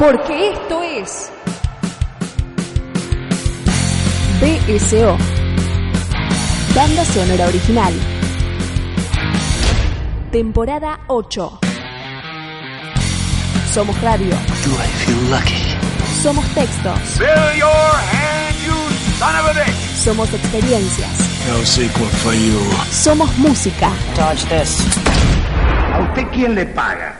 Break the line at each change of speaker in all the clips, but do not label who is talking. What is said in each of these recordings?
Porque esto es BSO, Banda Sonora Original, temporada 8. Somos radio,
Do I feel lucky?
somos textos,
Fill your hand, you son of a bitch!
somos experiencias,
No sequel for you.
somos música.
Dodge this.
¿A usted quién le paga?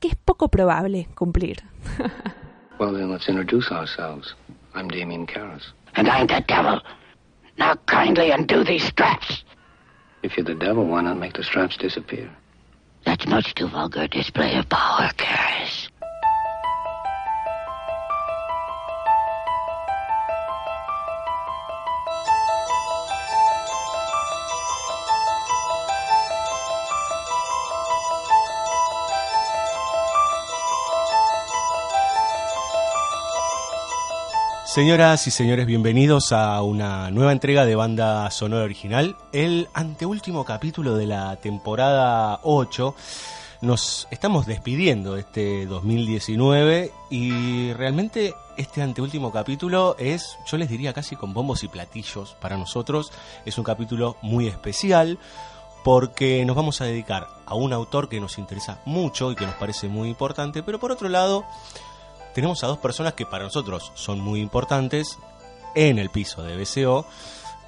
que es poco probable cumplir.
Well, then let's introduce ourselves. I'm Damien Karras.
And I'm the devil. Now kindly undo these straps.
If you're the devil, why not make the straps disappear?
That's much too vulgar a display of power, Karis.
Señoras y señores, bienvenidos a una nueva entrega de Banda Sonora Original, el anteúltimo capítulo de la temporada 8. Nos estamos despidiendo de este 2019 y realmente este anteúltimo capítulo es, yo les diría casi con bombos y platillos para nosotros, es un capítulo muy especial porque nos vamos a dedicar a un autor que nos interesa mucho y que nos parece muy importante, pero por otro lado tenemos a dos personas que para nosotros son muy importantes en el piso de BCO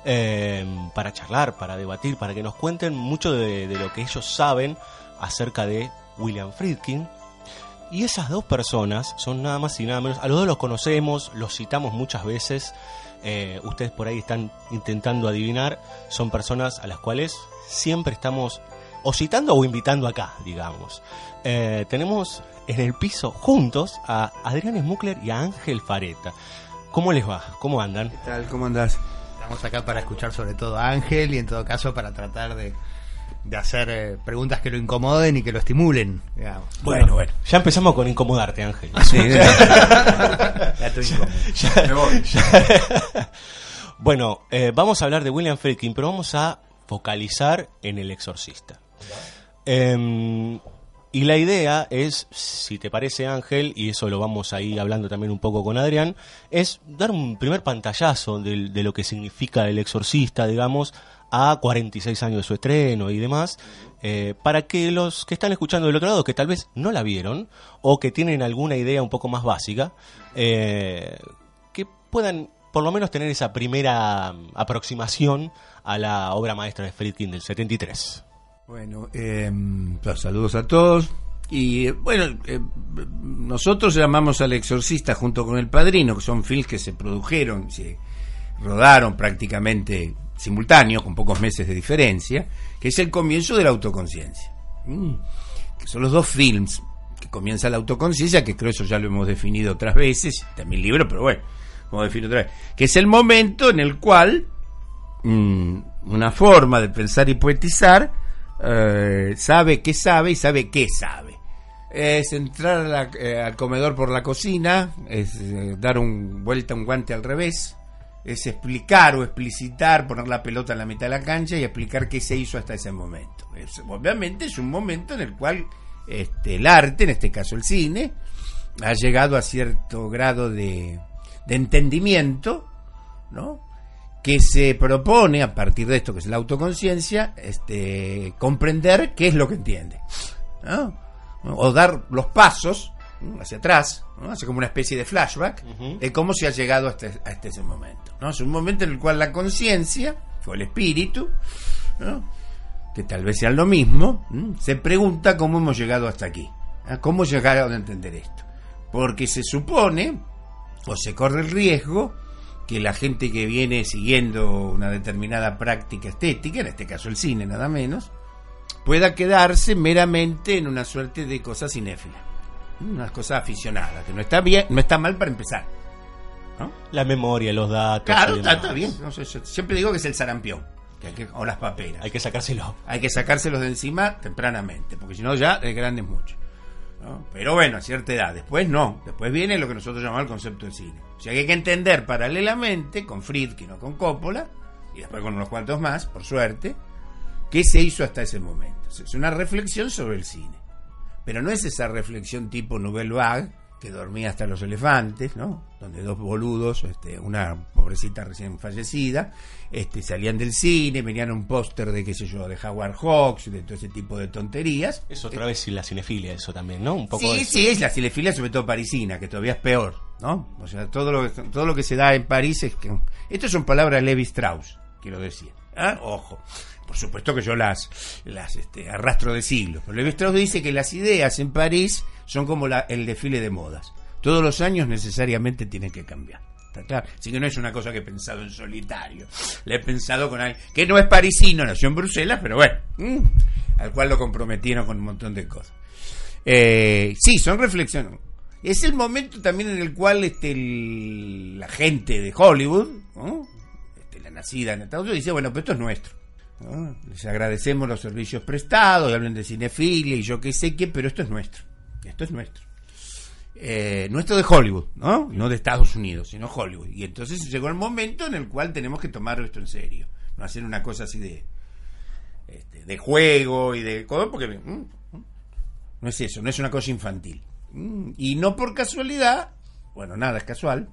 eh, para charlar, para debatir, para que nos cuenten mucho de, lo que ellos saben acerca de William Friedkin. Y esas dos personas son nada más y nada menos, a los dos los conocemos, los citamos muchas veces, eh, ustedes por ahí están intentando adivinar, son personas a las cuales siempre estamos o citando o invitando acá, digamos. Eh, tenemos en el piso juntos a Adrián Smukler y a Ángel Fareta. ¿Cómo les va? ¿Cómo andan?
¿Qué tal? ¿Cómo andás?
Estamos acá para escuchar sobre todo a Ángel y en todo caso para tratar de, de hacer eh, preguntas que lo incomoden y que lo estimulen. digamos.
Bueno, bueno. Ya empezamos con incomodarte, Ángel.
Ya estoy incómodo.
Ya- ya- bueno, eh, vamos a hablar de William Friedkin, pero vamos a focalizar en el exorcista. Em, y la idea es, si te parece Ángel, y eso lo vamos a ir hablando también un poco con Adrián, es dar un primer pantallazo de, de lo que significa el exorcista, digamos, a 46 años de su estreno y demás, eh, para que los que están escuchando del otro lado, que tal vez no la vieron, o que tienen alguna idea un poco más básica, eh, que puedan por lo menos tener esa primera mm, aproximación a la obra maestra de Friedkin del 73.
Bueno, eh, pues, saludos a todos. Y bueno, eh, nosotros llamamos al exorcista junto con el padrino, que son films que se produjeron, se rodaron prácticamente simultáneos, con pocos meses de diferencia, que es el comienzo de la autoconciencia. Mm. Que son los dos films que comienza la autoconciencia, que creo eso ya lo hemos definido otras veces, también libro, pero bueno, vamos a definir otra vez. Que es el momento en el cual mm, una forma de pensar y poetizar eh, sabe qué sabe y sabe qué sabe. Es entrar eh, al comedor por la cocina, es eh, dar un vuelta un guante al revés, es explicar o explicitar, poner la pelota en la mitad de la cancha y explicar qué se hizo hasta ese momento. Obviamente es un momento en el cual este, el arte, en este caso el cine, ha llegado a cierto grado de, de entendimiento, ¿no? Que se propone a partir de esto que es la autoconciencia, este, comprender qué es lo que entiende, ¿no? o dar los pasos ¿no? hacia atrás, ¿no? hace como una especie de flashback de cómo se ha llegado hasta, hasta ese momento. ¿no? Es un momento en el cual la conciencia, o el espíritu, ¿no? que tal vez sean lo mismo, ¿m? se pregunta cómo hemos llegado hasta aquí, ¿ah? cómo llegaron a entender esto. Porque se supone, o se corre el riesgo, que la gente que viene siguiendo una determinada práctica estética, en este caso el cine nada menos, pueda quedarse meramente en una suerte de cosa cinéfila, una cosa aficionada, que no está bien, no está mal para empezar. ¿no?
La memoria, los datos.
Claro, está, bien. no sé, yo siempre digo que es el sarampión, que hay que- o las paperas.
Hay que sacárselo.
Hay que sacárselos de encima tempranamente, porque si no ya de grande es mucho. ¿no? Pero bueno, a cierta edad. Después no. Después viene lo que nosotros llamamos el concepto del cine. O sea que hay que entender paralelamente, con Friedkin o con Coppola, y después con unos cuantos más, por suerte, qué se hizo hasta ese momento. O sea, Es una reflexión sobre el cine. Pero no es esa reflexión tipo Nouvelle Vague, que dormía hasta los elefantes, ¿no? Donde dos boludos, este, una pobrecita recién fallecida, este, salían del cine, venían un póster de, qué sé yo, de Howard Hawks, de todo ese tipo de tonterías.
Es otra vez la cinefilia, eso también, ¿no? Un poco
Sí,
de
sí, es la cinefilia, sobre todo parisina, que todavía es peor, ¿no? O sea, todo lo, todo lo que se da en París es que... Estas son palabras de Levi Strauss, quiero decir. ¿ah? Ojo. Por supuesto que yo las, las este, arrastro de siglos. Pero Levi Strauss dice que las ideas en París son como la- el desfile de modas. Todos los años necesariamente tienen que cambiar. ¿Está claro? Así que no es una cosa que he pensado en solitario. Le he pensado con alguien que no es parisino, nació en Bruselas, pero bueno, mm, al cual lo comprometieron con un montón de cosas. Eh, sí, son reflexiones. Es el momento también en el cual este, la gente de Hollywood, ¿no? Este, la nacida en Estados Unidos, dice, bueno, pero esto es nuestro. Les agradecemos los servicios prestados, hablan de cinefilia y yo qué sé qué, pero esto es nuestro. Esto es nuestro. Eh, nuestro de Hollywood, ¿no? No de Estados Unidos, sino Hollywood. Y entonces llegó el momento en el cual tenemos que tomar esto en serio. No hacer una cosa así de, este, de juego y de... Porque mm, no es eso, no es una cosa infantil. Mm, Y no por casualidad, bueno, nada es casual,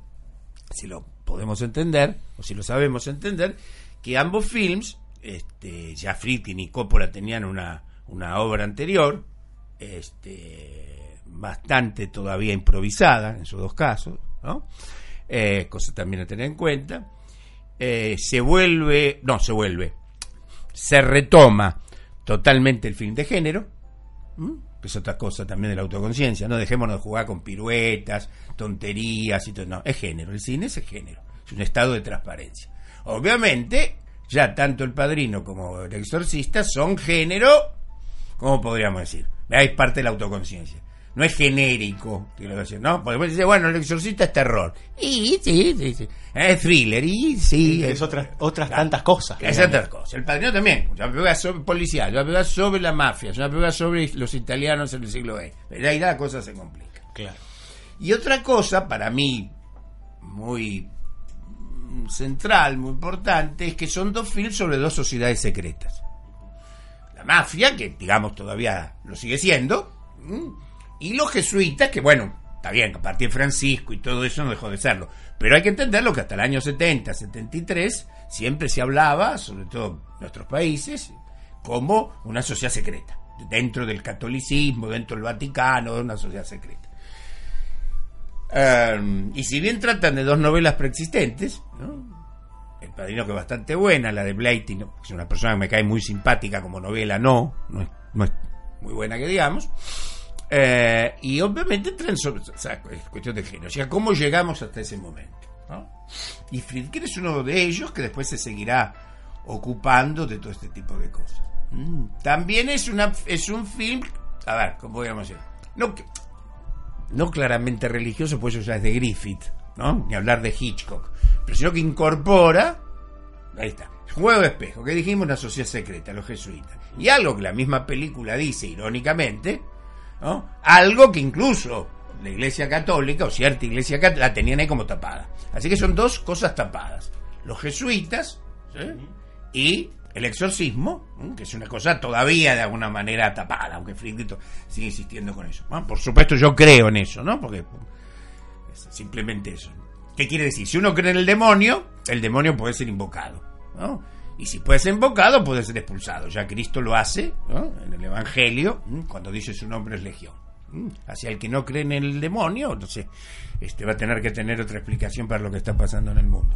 si lo podemos entender, o si lo sabemos entender, que ambos films, este, ya Friedkin y Coppola tenían una, una obra anterior, este, bastante todavía improvisada en sus dos casos, ¿no? Eh, cosa también a tener en cuenta. Eh, se vuelve, no, se vuelve, se retoma totalmente el film de género, que es otra cosa también de la autoconciencia, no dejémonos de jugar con piruetas, tonterías y todo, no, es género, el cine es género, es un estado de transparencia. Obviamente, ya tanto el padrino como el exorcista son género, ¿cómo podríamos decir? Hay parte de la autoconciencia. No es genérico, ¿no? Podemos decir, bueno, el exorcista es terror. Y sí, sí, sí. Es thriller, y sí.
Es otras, otras tantas cosas.
Es otra cosa. El padrino también. Una película sobre policial, una película sobre la mafia, una película sobre los italianos en el siglo XX. Pero ahí la cosa se complica.
Claro.
Y otra cosa, para mí, muy central, muy importante, es que son dos films sobre dos sociedades secretas. La mafia, que digamos todavía lo sigue siendo. Y los jesuitas, que bueno, está bien, a partir de Francisco y todo eso no dejó de serlo. Pero hay que entenderlo que hasta el año 70, 73, siempre se hablaba, sobre todo en nuestros países, como una sociedad secreta. Dentro del catolicismo, dentro del Vaticano, una sociedad secreta. Y si bien tratan de dos novelas preexistentes. El Padrino que es bastante buena, la de Blighty, ¿no? es una persona que me cae muy simpática como novela, no, no es muy buena que digamos. Eh, y obviamente sobre, o sea, es cuestión de género, o sea, cómo llegamos hasta ese momento. Y Friedkin es uno de ellos que después se seguirá ocupando de todo este tipo de cosas. Mm. También es, una, es un film, a ver, ¿cómo podríamos decir? No, no claramente religioso, pues eso ya es de Griffith, ¿no? Ni hablar de Hitchcock, pero sino que incorpora, ahí está, juego de espejo, que dijimos una sociedad secreta, los jesuitas, y algo que la misma película dice irónicamente, ¿no? Algo que incluso la Iglesia Católica o cierta Iglesia Católica la tenían ahí como tapada. Así que son dos cosas tapadas, los jesuitas y el exorcismo, que es una cosa todavía de alguna manera tapada, aunque Friedrich sigue insistiendo con eso. Por supuesto yo creo en eso, ¿no? Porque simplemente eso. ¿Qué quiere decir? Si uno cree en el demonio, el demonio puede ser invocado, ¿no? Y si puede ser invocado, puede ser expulsado. Ya Cristo lo hace, ¿no? En el Evangelio, cuando dice su nombre es legión. Hacia el que no cree en el demonio, no sé, este, va a tener que tener otra explicación para lo que está pasando en el mundo.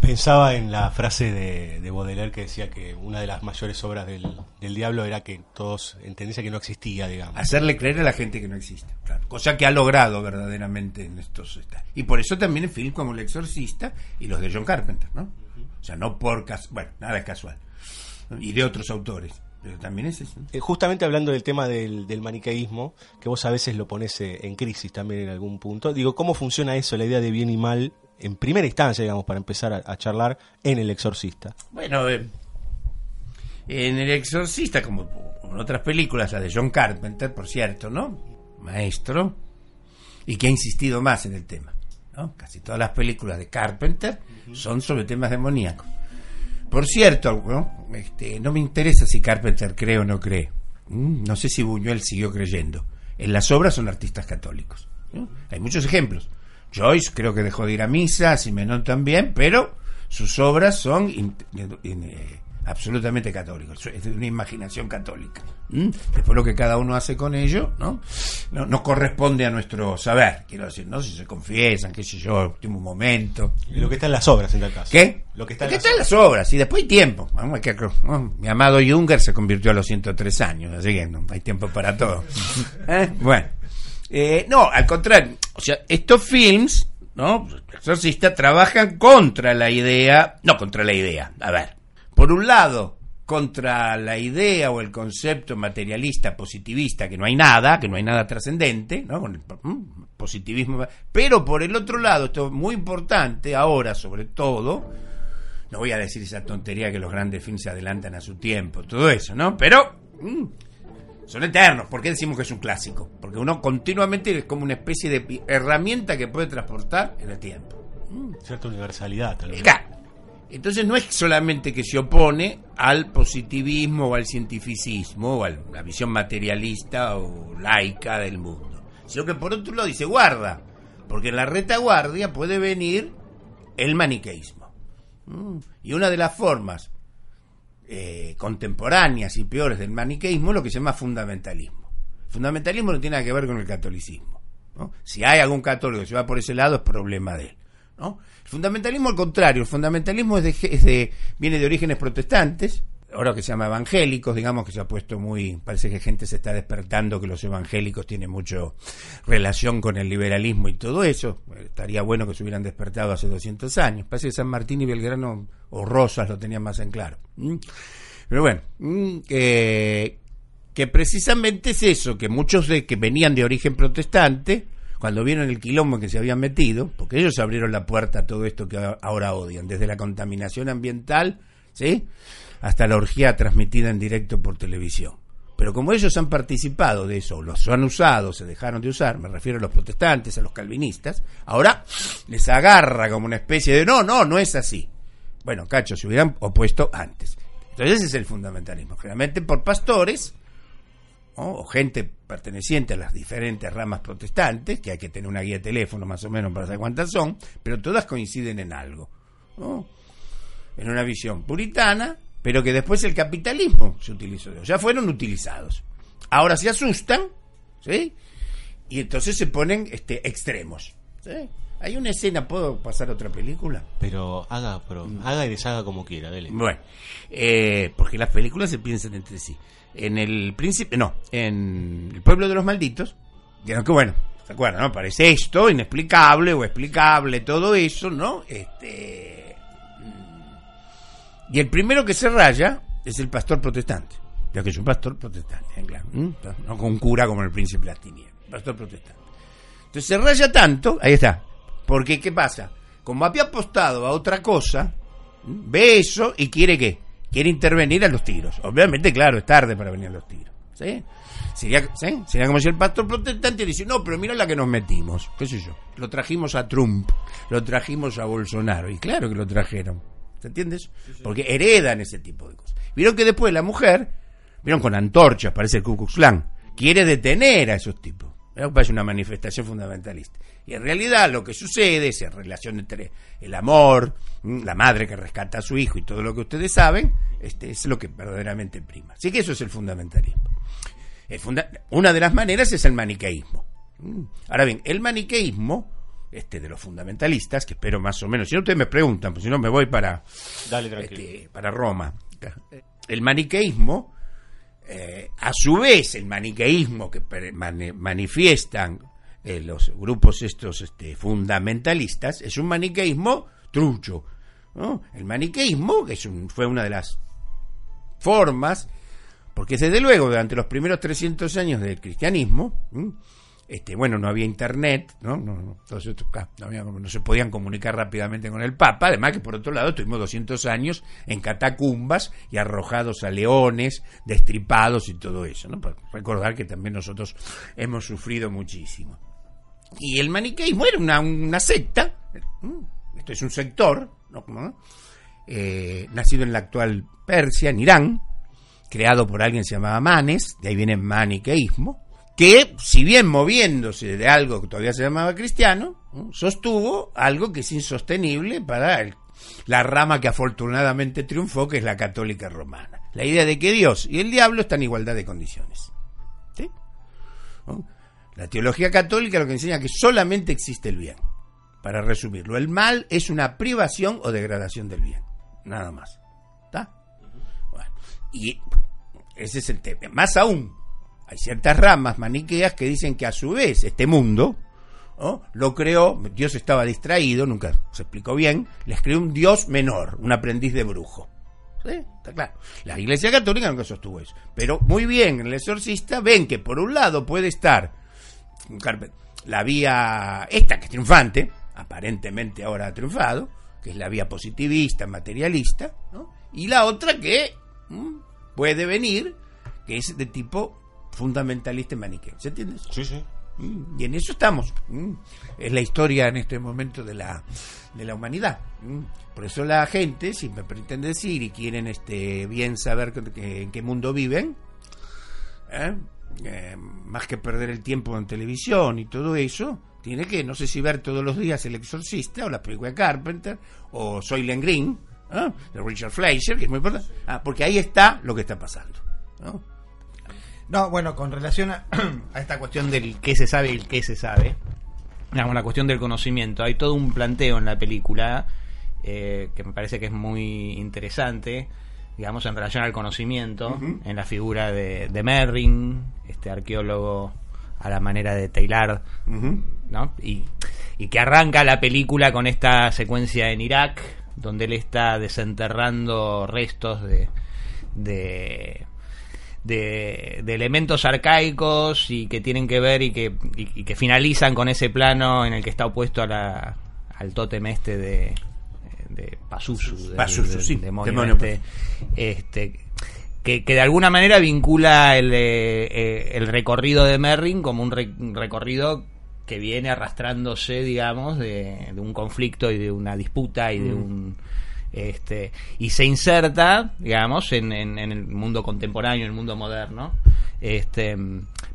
Pensaba en la frase de, de Baudelaire que decía que una de las mayores obras del, del diablo era que todos entendiesen que no existía, digamos.
Hacerle creer a la gente que no existe. claro. Cosa que ha logrado verdaderamente en estos... Y por eso también en film como El Exorcista y los de John Carpenter, ¿no? O sea, no por... cas- Bueno, nada es casual. Y de otros autores. Pero también es eso.
Eh, justamente hablando del tema del, del maniqueísmo, que vos a veces lo pones eh, en crisis también en algún punto, digo, ¿cómo funciona eso, la idea de bien y mal, en primera instancia, digamos, para empezar a, a charlar en El Exorcista?
Bueno, eh, en El Exorcista, como en otras películas, la de John Carpenter, por cierto, ¿no? Maestro, y que ha insistido más en el tema. Casi todas las películas de Carpenter son sobre temas demoníacos. Por cierto, ¿no? Este, me interesa si Carpenter cree o no cree. Mm, No sé si Buñuel siguió creyendo. En las obras son artistas católicos. Hay muchos ejemplos. Joyce creo que dejó de ir a misa, Simenon también, pero sus obras son eh, absolutamente católicas. Es de una imaginación católica. ¿Mm? Después lo que cada uno hace con ello, ¿no? No, no corresponde a nuestro saber. Quiero decir, ¿no? Si se confiesan, qué sé yo, último momento.
Lo que está en las obras, en tal caso.
¿Qué?
Lo que está
Lo
en
que
las
está en las obras, y después hay tiempo. Vamos, que-. Mi amado Junger se convirtió a los 103 años, así que no hay tiempo para todo. ¿Eh? Bueno, Eh, no, al contrario, o sea, estos films, ¿no? El Exorcista trabajan contra la idea, no contra la idea, a ver, por un lado, contra la idea o el concepto materialista, positivista, que no hay nada, que no hay nada trascendente, ¿no? Con el mm, positivismo, pero por el otro lado, esto es muy importante ahora, sobre todo, no voy a decir esa tontería que los grandes films se adelantan a su tiempo, todo eso, ¿no? Pero mm, son eternos. ¿Por qué decimos que es un clásico? Porque uno continuamente es como una especie de herramienta que puede transportar en el tiempo.
Cierta universalidad, tal vez.
Claro. Entonces no es solamente que se opone al positivismo o al cientificismo o a la visión materialista o laica del mundo, sino que por otro lado dice guarda, porque en la retaguardia puede venir el maniqueísmo. Mm. Y una de las formas eh, contemporáneas y peores del maniqueísmo es lo que se llama fundamentalismo. Fundamentalismo no tiene nada que ver con el catolicismo. Si hay algún católico que se va por ese lado es problema de él. ¿No? El fundamentalismo al contrario, el fundamentalismo es de, es de- viene de orígenes protestantes, ahora que se llama evangélicos, digamos que se ha puesto muy, parece que gente se está despertando que los evangélicos tienen mucho relación con el liberalismo y todo eso, estaría bueno que se hubieran despertado hace 200 años, parece que San Martín y Belgrano o Rosas lo tenían más en claro. Pero bueno, que precisamente es eso, que muchos de que venían de origen protestante, cuando vieron el quilombo que se habían metido, porque ellos abrieron la puerta a todo esto que ahora odian, desde la contaminación ambiental, ¿sí? hasta la orgía transmitida en directo por televisión. Pero como ellos han participado de eso, los han usado, se dejaron de usar, me refiero a los protestantes, a los calvinistas, ahora les agarra como una especie de no, no, no es así. Bueno, cacho, se hubieran opuesto antes. Entonces ese es el fundamentalismo, generalmente por pastores ¿no? o gente perteneciente a las diferentes ramas protestantes, que hay que tener una guía de teléfono más o menos para saber cuántas son, pero todas coinciden en algo. ¿no? En una visión puritana, pero que después el capitalismo se utilizó. Ya fueron utilizados. Ahora se asustan, ¿sí? Y entonces se ponen este, extremos. ¿sí? Hay una escena, ¿puedo pasar a otra película?
Pero haga, pero haga y deshaga como quiera, dele.
Bueno, eh, porque las películas se piensan entre sí. En el príncipe, no, en el pueblo de los malditos, que no, que bueno, ¿se acuerdan? No? Parece esto inexplicable o explicable, todo eso, ¿no? Este. mm, Y el primero que se raya es el pastor protestante, ya que es un pastor protestante, claro, ¿m? no con cura como el príncipe de las tinieblas, pastor protestante. Entonces se raya tanto, ahí está, porque ¿qué pasa? Como había apostado a otra cosa, ve eso y quiere qué? Quiere intervenir a los tiros. Obviamente, claro, es tarde para venir a los tiros. ¿sí? Sería, ¿sí? Sería como si el pastor protestante dice, no, pero mira la que nos metimos. ¿Qué sé yo? Lo trajimos a Trump, lo trajimos a Bolsonaro. Y claro que lo trajeron. ¿Se entiendes? Porque heredan ese tipo de cosas. Vieron que después la mujer, vieron con antorchas, parece el Ku Klux Klan, quiere detener a esos tipos. Parece una manifestación fundamentalista. Y en realidad lo que sucede es en relación entre el amor, ¿m? la madre que rescata a su hijo y todo lo que ustedes saben, este es lo que verdaderamente prima. Así que eso es el fundamentalismo. el funda- una de las maneras es el maniqueísmo. Mm. Ahora bien, el maniqueísmo, este de los fundamentalistas, que espero más o menos, si no ustedes me preguntan, pues si no me voy para,
Dale,
este, para Roma. El maniqueísmo, eh, a su vez, el maniqueísmo que manifiestan eh, los grupos estos este, fundamentalistas, es un maniqueísmo trucho. El maniqueísmo que fue una de las formas, porque desde luego durante los primeros 300 años del cristianismo. Este, bueno, no había internet, ¿no? No, no, estos ca- no, se podían comunicar rápidamente con el Papa, además que por otro lado tuvimos 200 años en catacumbas y arrojados a leones, destripados y todo eso, ¿no? Recordar que también nosotros hemos sufrido muchísimo. Y el maniqueísmo era una, secta, esto es un sector. ¿no? Eh, nacido en la actual Persia, en Irán, creado por alguien que se llamaba Manes, de ahí viene maniqueísmo, que si bien moviéndose de algo que todavía se llamaba cristiano, ¿no? sostuvo algo que es insostenible para la rama que afortunadamente triunfó, que es la católica romana. La idea de que Dios y el diablo están en igualdad de condiciones. ¿Sí? La teología católica lo que enseña es que solamente existe el bien. Para resumirlo, el mal es una privación o degradación del bien. Nada más. ¿Está? Bueno, y ese es el tema. Más aún, hay ciertas ramas maniqueas que dicen que a su vez este mundo lo creó, Dios estaba distraído, nunca se explicó bien, les creó un Dios menor, un aprendiz de brujo. Está claro. La Iglesia Católica nunca sostuvo eso. Pero muy bien, en el exorcista ven que por un lado puede estar la vía esta que es triunfante, aparentemente ahora ha triunfado, que es la vía positivista, materialista, y la otra que puede venir, que es de tipo fundamentalista y maniqueo. ¿Se entiende? eso?
Sí, sí.
Mm, Y en eso estamos. Mm. Es la historia en este momento de la, de la humanidad. Mm. Por eso la gente, si me pretende decir y quieren este bien saber que- que- en qué mundo viven, ¿eh? Eh, más que perder el tiempo en televisión y todo eso, tiene que, no sé si ver todos los días El Exorcista o la película de Carpenter o Soylent Green, ¿eh? de Richard Fleischer, que es muy importante, Ah, porque ahí está lo que está pasando. ¿no?
No, bueno, con relación a, a esta cuestión del qué se sabe y el qué se sabe, digamos, la cuestión del conocimiento, hay todo un planteo en la película eh, que me parece que es muy interesante, digamos, en relación al conocimiento, en la figura de, de Merrin, este arqueólogo a la manera de Taylor. ¿no? Y, y que arranca la película con esta secuencia en Irak, donde él está desenterrando restos de, de, de, de elementos arcaicos y que tienen que ver y que, y, y que finalizan con ese plano en el que está opuesto a la, al tótem este de, de Pazuzu, del-
Pazuzu, sí,
demonio
demonio
este, este, que, que de alguna manera vincula el, eh, eh, el recorrido de Merrin como un, re- un recorrido que viene arrastrándose, digamos, de, de un conflicto y de una disputa y de un este y se inserta, digamos, en, en- en el mundo contemporáneo, en el mundo moderno, este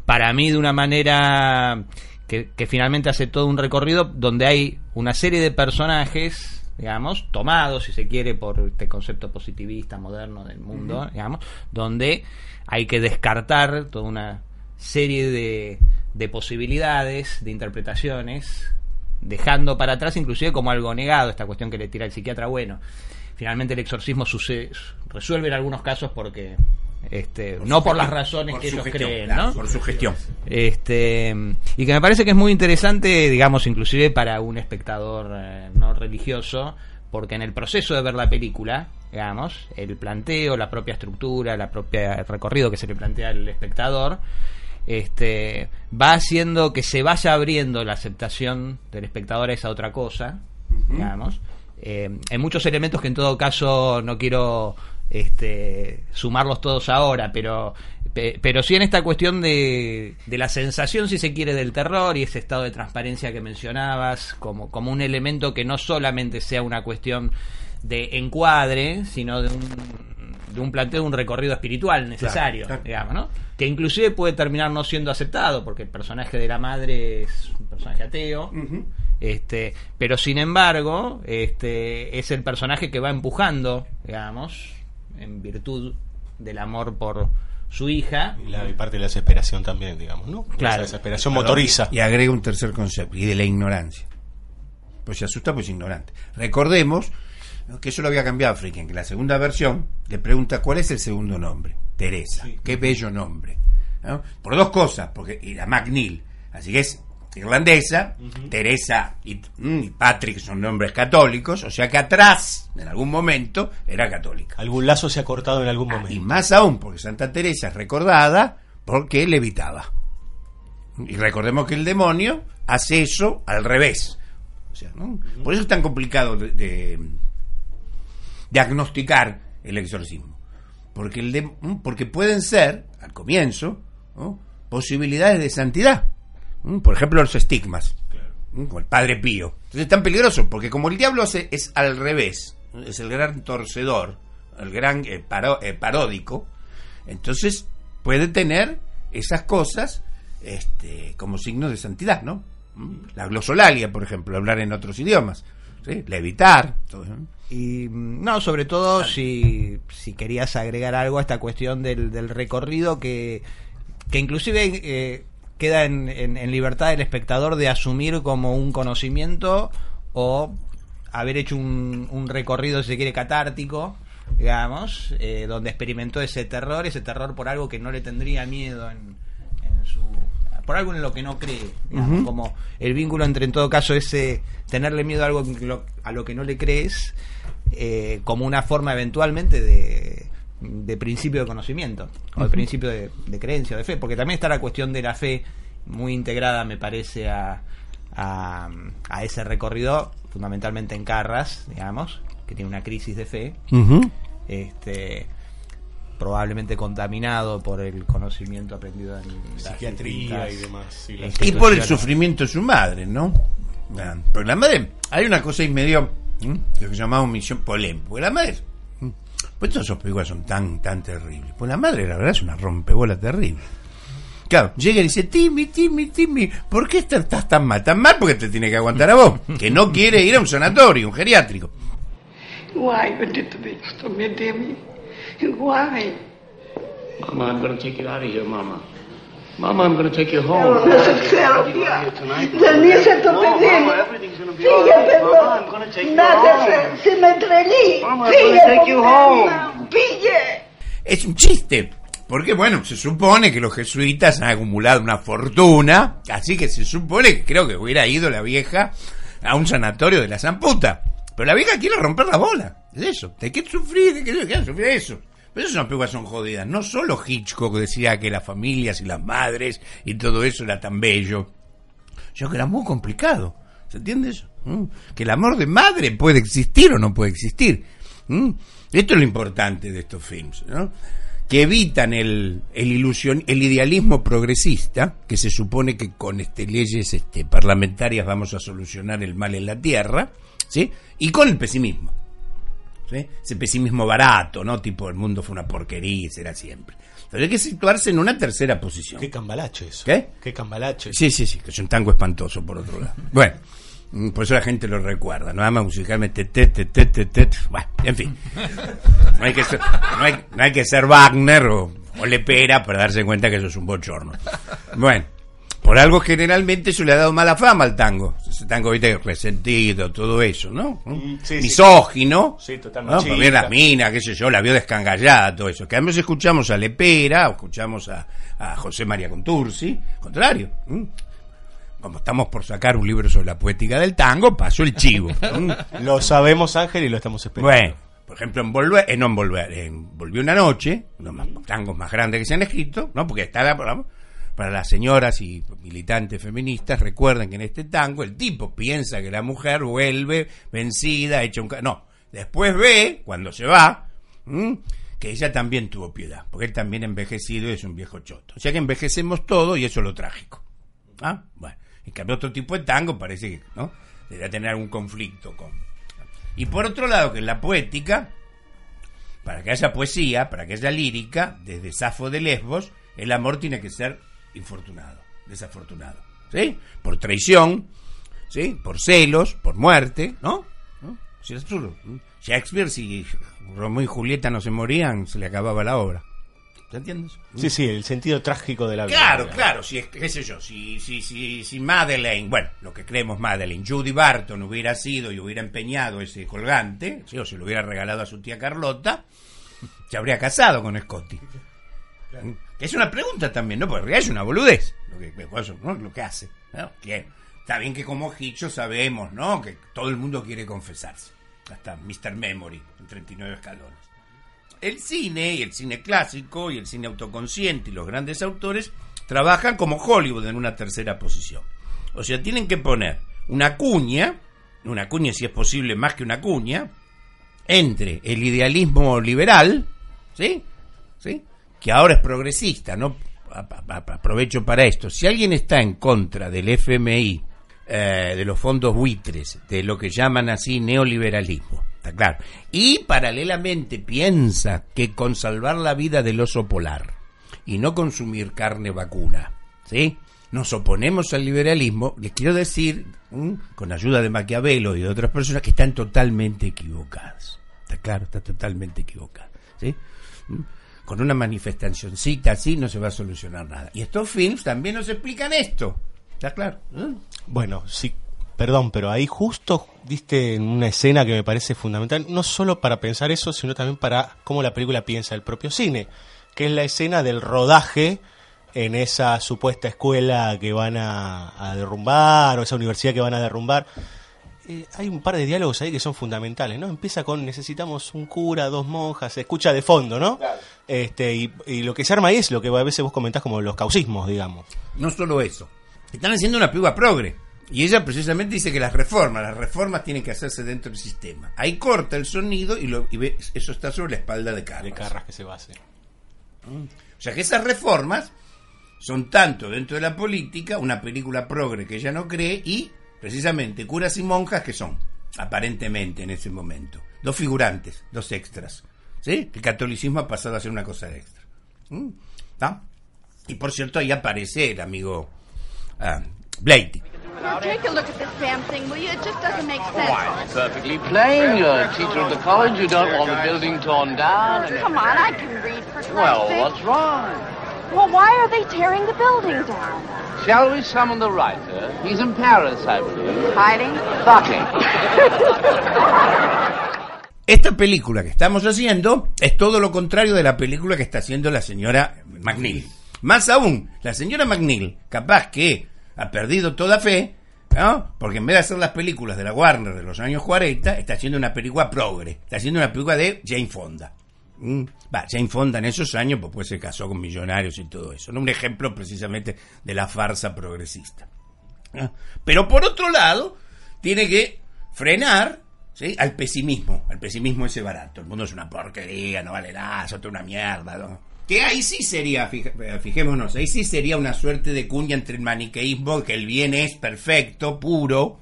para mí de una manera que, que finalmente hace todo un recorrido donde hay una serie de personajes digamos, tomados, si se quiere, por este concepto positivista moderno del mundo, digamos, donde hay que descartar toda una serie de, de posibilidades, de interpretaciones, dejando para atrás inclusive como algo negado esta cuestión que le tira el psiquiatra, bueno, finalmente el exorcismo sucede, resuelve en algunos casos porque este, no por las razones
Por
que ellos
gestión,
creen, ¿no?
Por su gestión.
Este, y que me parece que es muy interesante, digamos, inclusive para un espectador eh, no religioso, porque en el proceso de ver la película, digamos, el planteo, la propia estructura, la propia el recorrido que se le plantea al espectador, este, va haciendo que se vaya abriendo la aceptación del espectador a esa otra cosa, digamos. Eh, hay muchos elementos que en todo caso no quiero este, sumarlos todos ahora, pero, pe- pero sí en esta cuestión de, de la sensación, si se quiere, del terror y ese estado de transparencia que mencionabas, como, como un elemento que no solamente sea una cuestión de encuadre, sino de un, de un planteo de un recorrido espiritual necesario,
claro.
digamos, ¿no? Que inclusive puede terminar no siendo aceptado, porque el personaje de la madre es un personaje ateo, este, pero sin embargo, este, es el personaje que va empujando, digamos, en virtud del amor por, su hija.
Y, la, y parte de la desesperación también, digamos, ¿no?
Claro.
Esa desesperación motoriza.
Y agrega un tercer concepto, y de la ignorancia. Pues se asusta, pues es ignorante. Recordemos. Que eso lo había cambiado Fricken, que la segunda versión le pregunta cuál es el segundo nombre. Teresa. Qué bello nombre. ¿no? Por dos cosas, porque y la McNeil, así que es irlandesa, Teresa y, mm, y Patrick son nombres católicos, o sea que atrás, en algún momento, era católica.
Algún lazo se ha cortado en algún
Y
momento.
más aún, porque Santa Teresa es recordada porque levitaba. Y recordemos que el demonio hace eso al revés. O sea, ¿no? Por eso es tan complicado de, de diagnosticar el exorcismo. Porque, el de- porque pueden ser, al comienzo, posibilidades de santidad. ¿Mm? Por ejemplo, los estigmas. ¿Mm? Como el Padre Pío. Entonces es tan peligroso, porque como el diablo hace- es al revés, es el gran torcedor, el gran eh, eh, paródico, entonces puede tener esas cosas este, como signos de santidad, ¿no? ¿Mm? La glosolalia, por ejemplo, hablar en otros idiomas, ¿sí? levitar.
Y mm, no, sobre todo si, si querías agregar algo a esta cuestión del, del recorrido que, que inclusive eh, queda en, en- libertad del espectador de asumir como un conocimiento o haber hecho un, un recorrido, si se quiere, catártico, digamos, eh, donde experimentó ese terror, ese terror por algo que no le tendría miedo en su por algo en lo que no cree, digamos, como el vínculo entre en todo caso ese tenerle miedo a algo a lo que no le crees eh, como una forma eventualmente de, de principio de conocimiento o de principio de, de creencia o de fe porque también está la cuestión de la fe muy integrada me parece a, a, a ese recorrido fundamentalmente en Carras digamos que tiene una crisis de fe. Este probablemente contaminado por el conocimiento aprendido en
Psiquiatría y demás. y
Y por el sufrimiento de su madre, ¿no? Ah, Porque la madre, hay una cosa ahí medio ¿m? que se llamaba misión polémica. Porque la madre, pues todas esas películas son tan, tan terribles. Pues la madre, la verdad, es una rompebola terrible. Claro, llega y dice, Timmy, Timmy, Timmy, ¿por qué estás tan mal? Tan mal porque te tiene que aguantar a vos. Que no quiere ir a un sanatorio, un geriátrico.
Why you did this to me, Why?
Mama, I'm going to take you out of here, Mama. Mama, I'm going to take you home.
No
No, be all right.
Fíjate,
Mama, I'm going to take you home.
se, se me entrelí.
Mama, I'm going to take you home.
Pille.
Es un chiste. Porque, bueno, se supone que los jesuitas han acumulado una fortuna, así que se supone que creo que hubiera ido la vieja a un sanatorio de la Zamputa. Pero la vieja quiere romper la bola. Es eso. ¿De qué sufrir? ¿De qué, qué sufrir eso? Pero esas películas son jodidas. No solo Hitchcock decía que las familias y las madres y todo eso era tan bello. Creo que era muy complicado. ¿Se entiende eso? ¿Mm? Que el amor de madre puede existir o no puede existir. ¿Mm? Esto es lo importante de estos films, ¿no? Que evitan el, el ilusión, el idealismo progresista, que se supone que con este, leyes este, parlamentarias vamos a solucionar el mal en la tierra, ¿sí? Y con el pesimismo. ¿Sí? Ese pesimismo barato, ¿no? Tipo, el mundo fue una porquería y será siempre. Pero hay que situarse en una tercera posición.
Qué cambalache eso.
¿Qué?
Qué cambalache.
Sí, sí, sí, que es un tango espantoso por otro lado. Bueno, mm, por eso la gente lo recuerda. Nada más musicalmente, te, te, te, te, te, te. Bueno, en fin. No hay que ser, no hay, no hay que ser Wagner o, o Lepera para darse cuenta que eso es un bochorno. Bueno, por algo generalmente eso le ha dado mala fama al tango. Ese tango, viste, resentido, todo eso, ¿no?
Mm, sí.
Misógino.
Sí, total
¿no?
machista.
Porque la mina, qué sé yo, la vio descangallada, todo eso. Que además escuchamos a Lepera, o escuchamos a, a José María Contursi, contrario. Como estamos por sacar un libro sobre la poética del tango, pasó el chivo.
Lo sabemos, Ángel, y lo estamos esperando.
Bueno, por ejemplo, en Volver, eh, no en Volver, en Volvió una noche, uno de los tangos más grandes que se han escrito, ¿no? Porque está la, para, las señoras y militantes feministas, recuerden que en este tango el tipo piensa que la mujer vuelve vencida, hecha un... No, después ve, cuando se va, que ella también tuvo piedad, porque él también envejecido y es un viejo choto. O sea que envejecemos todo y eso es lo trágico. ¿Ah? Bueno, en cambio otro tipo de tango parece que, ¿no? Debería tener algún conflicto con... Y por otro lado, que en la poética, para que haya poesía, para que haya lírica, desde Safo de Lesbos, el amor tiene que ser infortunado, desafortunado. ¿Sí? Por traición, ¿sí? Por celos, por muerte, ¿no? ¿No? Sí, es absurdo. Shakespeare, si Romeo y Julieta no se morían, se le acababa la obra. ¿Se entiende?
Sí, sí, el sentido trágico de la vida.
Claro, claro, si es, qué sé yo, si, si, si, si Madeleine, bueno, lo que creemos Madeleine, Judy Barton hubiera sido y hubiera empeñado ese colgante, ¿sí? o se lo hubiera regalado a su tía Carlota, se habría casado con Scotty. Es una pregunta también, ¿no? Porque en realidad es una boludez lo que, lo que hace. está bien que como Hicho sabemos, ¿no? Que todo el mundo quiere confesarse. Hasta Mr. Memory, en 39 escalones. El cine, y el cine clásico, y el cine autoconsciente, y los grandes autores, trabajan como Hollywood en una tercera posición. O sea, tienen que poner una cuña, una cuña si es posible más que una cuña, entre el idealismo liberal, ¿sí? ¿Sí? Que ahora es progresista, ¿no? Aprovecho para esto. Si alguien está en contra del FMI, eh, de los fondos buitres, de lo que llaman así neoliberalismo, está claro. Y paralelamente piensa que con salvar la vida del oso polar y no consumir carne vacuna, ¿sí? Nos oponemos al liberalismo, les quiero decir, con ayuda de Maquiavelo y de otras personas, que están totalmente equivocadas. Está claro, está totalmente equivocada. ¿sí? Con una manifestacióncita así no se va a solucionar nada. Y estos films también nos explican esto. ¿Está claro? ¿Eh?
Bueno, sí, perdón, pero ahí justo diste una escena que me parece fundamental, no solo para pensar eso, sino también para cómo la película piensa el propio cine, que es la escena del rodaje en esa supuesta escuela que van a, derrumbar o esa universidad que van a derrumbar. Eh, hay un par de diálogos ahí que son fundamentales, ¿no? Empieza con necesitamos un cura, dos monjas, se escucha de fondo, ¿no? Este, y, y, lo que se arma ahí es lo que a veces vos comentás como los causismos, digamos.
No solo eso, están haciendo una piba progre. Y ella precisamente dice que las reformas, las reformas tienen que hacerse dentro del sistema. Ahí corta el sonido y, lo, y ve, eso está sobre la espalda de Carras.
De Carras que se va a hacer.
Mm. O sea que esas reformas son tanto dentro de la política, una película progre que ella no cree, y precisamente curas y monjas que son, aparentemente en ese momento, dos figurantes, dos extras. ¿Sí? El catolicismo ha pasado a ser una cosa extra. ¿Mm? Y por cierto, ahí aparece el amigo uh, Blade.
Now take a look at this damn thing, will you? It just doesn't make sense.
Why, it's perfectly plain. You're a teacher at the college. You don't want the building torn down.
Come on, I can read for Christ's
Well, what's wrong?
Well, why are they tearing the building down?
Shall we summon the writer? He's in Paris, I believe.
Hiding?
Fucking.
Esta película que estamos haciendo es todo lo contrario de la película que está haciendo la señora McNeil. Más aún, la señora McNeil, capaz que ha perdido toda fe, ¿no? Porque en vez de hacer las películas de la Warner de los años 40, está haciendo una película progre, está haciendo una película de Jane Fonda. ¿Mm? Va, Jane Fonda en esos años pues, pues se casó con millonarios y todo eso. ¿no? Un ejemplo precisamente de la farsa progresista. ¿no? Pero por otro lado, tiene que frenar ¿sí? al pesimismo, al pesimismo ese barato. El mundo es una porquería, no vale nada, es otra una mierda. ¿no? Que ahí sí sería, fij- fijémonos, ahí sí sería una suerte de cuña entre el maniqueísmo, que el bien es perfecto, puro,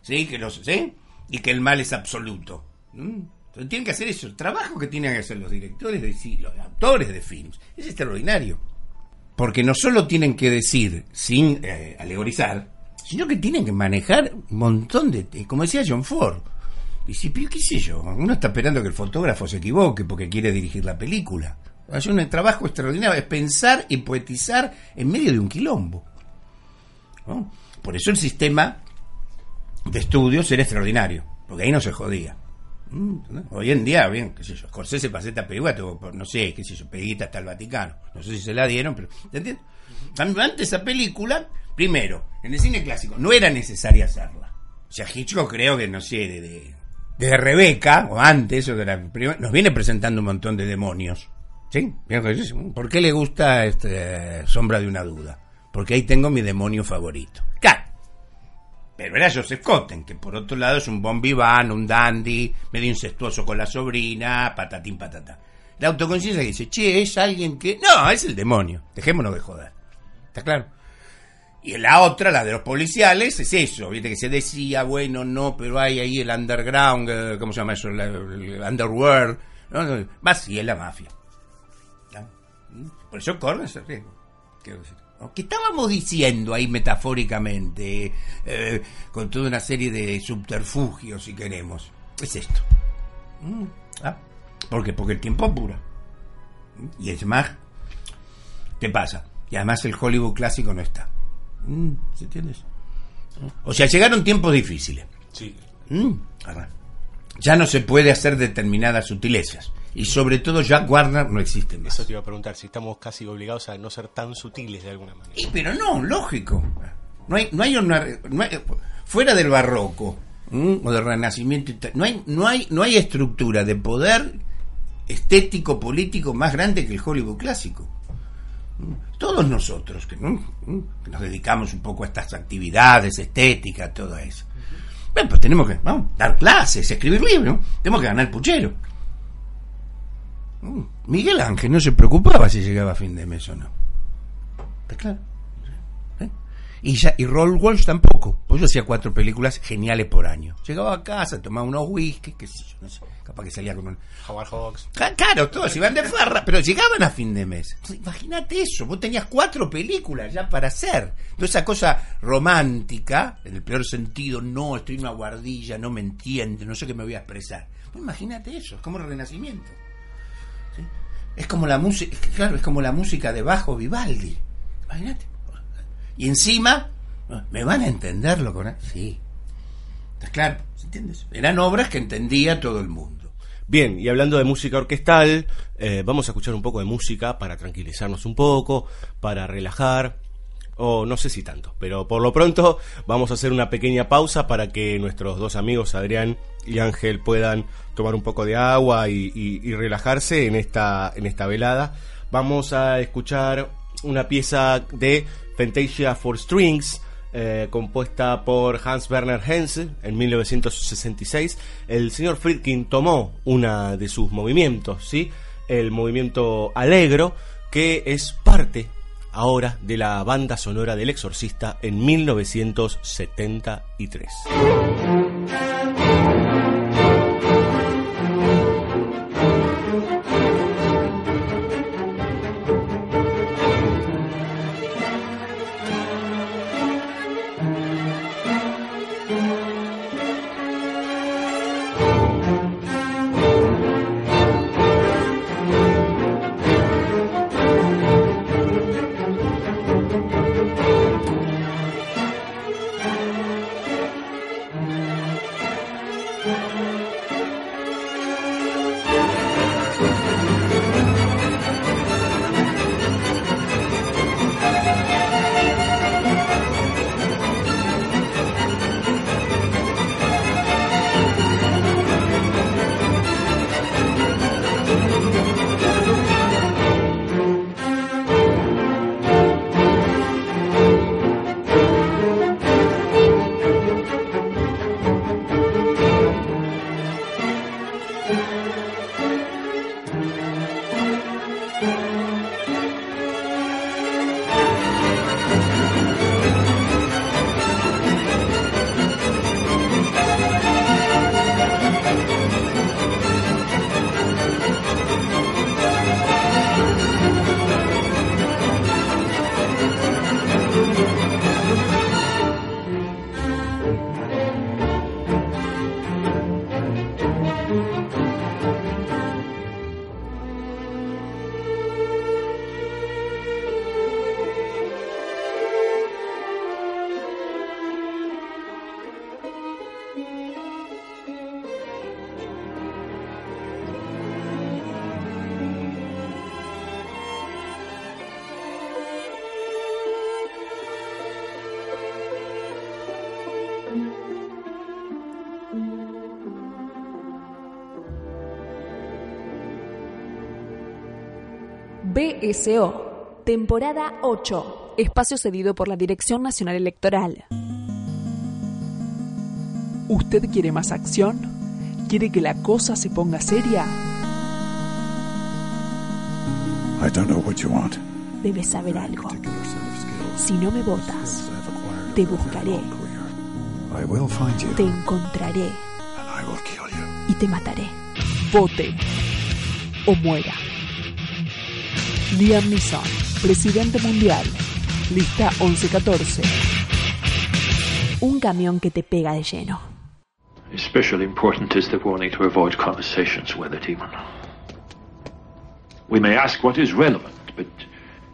¿sí? Que los, ¿sí? y que el mal es absoluto. Entonces, tienen que hacer eso, el trabajo que tienen que hacer los directores de los autores de films, es extraordinario. Porque no solo tienen que decir, sin eh, alegorizar, sino que tienen que manejar un montón de, de- como decía John Ford, dice, qué sé yo, uno está esperando que el fotógrafo se equivoque porque quiere dirigir la película. Hace un trabajo extraordinario, es pensar y poetizar en medio de un quilombo. Por eso el sistema de estudios era extraordinario, porque ahí no se jodía. Mm, ¿no? Hoy en día, bien, qué sé yo, Scorsese tuvo, por, no sé, qué sé yo, peguita hasta el Vaticano. No sé si se la dieron, pero, ¿te entiendes? Antes esa película, primero, en el cine clásico, no era necesaria hacerla. O sea, Hitchcock creo que, no sé, de, de, de Rebeca, o antes, o de la primera, nos viene presentando un montón de demonios. ¿Sí? Bien, pues, ¿Por qué le gusta este, Sombra de una duda? Porque ahí tengo mi demonio favorito. Claro. Pero era Joseph Cotten, que por otro lado es un bon vivant, un dandy, medio incestuoso con la sobrina, patatín patata. La autoconciencia dice, che, es alguien que... No, es el demonio. Dejémonos de joder. ¿Está claro? Y la otra, la de los policiales, es eso, viste que se decía, bueno, no, pero hay ahí el underground, eh, ¿cómo se llama eso? El underworld. No, va así, es la mafia. Por eso corren ese riesgo. Quiero decir. ¿Qué estábamos diciendo ahí metafóricamente, eh, con toda una serie de subterfugios, si queremos? Es esto. ¿Mm? ¿Ah? ¿Por qué? Porque el tiempo apura. Y es más, ¿Qué pasa? Y además el Hollywood clásico no está. Mm, ¿Se entiendes? O sea, llegaron tiempos difíciles.
Sí.
Mm, ya no se puede hacer determinadas sutilezas. Y sobre todo Jack Warner no existe más.
Eso te iba a preguntar, si estamos casi obligados a no ser tan sutiles de alguna manera.
Y, pero no, lógico. No hay, no hay una, no hay- fuera del barroco ¿m? o del renacimiento, no hay, no hay, no hay estructura de poder estético político más grande que el Hollywood clásico. Todos nosotros que, nos dedicamos un poco a estas actividades estéticas, todo eso. Bueno, pues tenemos que vamos, dar clases, escribir libros, tenemos que ganar puchero. Mm, Miguel Ángel no se preocupaba si llegaba a fin de mes o no. Está claro. ¿Eh? Y, ya, y Roll Walsh tampoco. Pues yo hacía cuatro películas geniales por año. Llegaba a casa, tomaba unos whisky, qué sé yo, no sé, capaz que salía con un...
Howard Hawks.
Claro, todos iban de farra, pero llegaban a fin de mes. Imagínate eso, vos tenías cuatro películas ya para hacer. Toda esa cosa romántica, en el peor sentido, no, estoy en una guardilla, no me entiende, no sé qué me voy a expresar. Pues imagínate eso, es como el renacimiento. Es como la música, claro, es como la música de bajo Vivaldi. Imagínate. Y encima, ¿me van a entenderlo con Sí. ¿Está claro? ¿Se entiendes? Eran obras que entendía todo el mundo.
Bien, y hablando de música orquestal, eh, vamos a escuchar un poco de música para tranquilizarnos un poco, para relajar, o no sé si tanto, pero por lo pronto vamos a hacer una pequeña pausa para que nuestros dos amigos, Adrián y Ángel, puedan tomar un poco de agua y, y- relajarse en esta, en esta velada. Vamos a escuchar una pieza de Fantasia for Strings, eh, compuesta por Hans Werner Henze en 1966. El señor Friedkin tomó una de sus movimientos, ¿sí? el movimiento alegro, que es parte ahora de la banda sonora del Exorcista en 1973.
BSO, temporada 8, espacio cedido por la Dirección Nacional Electoral.
¿Usted quiere más acción? ¿Quiere que la cosa se ponga seria?
I don't know what you want.
Debes saber algo. Si no me votas, te buscaré,
I will find you.
te encontraré
I will kill you.
y te mataré.
Vote o muera. Liam Neeson, presidente mundial. Lista 1114.
Un camión que te pega de lleno.
Especially important is the warning to avoid conversations with the demon. We may ask what is relevant, but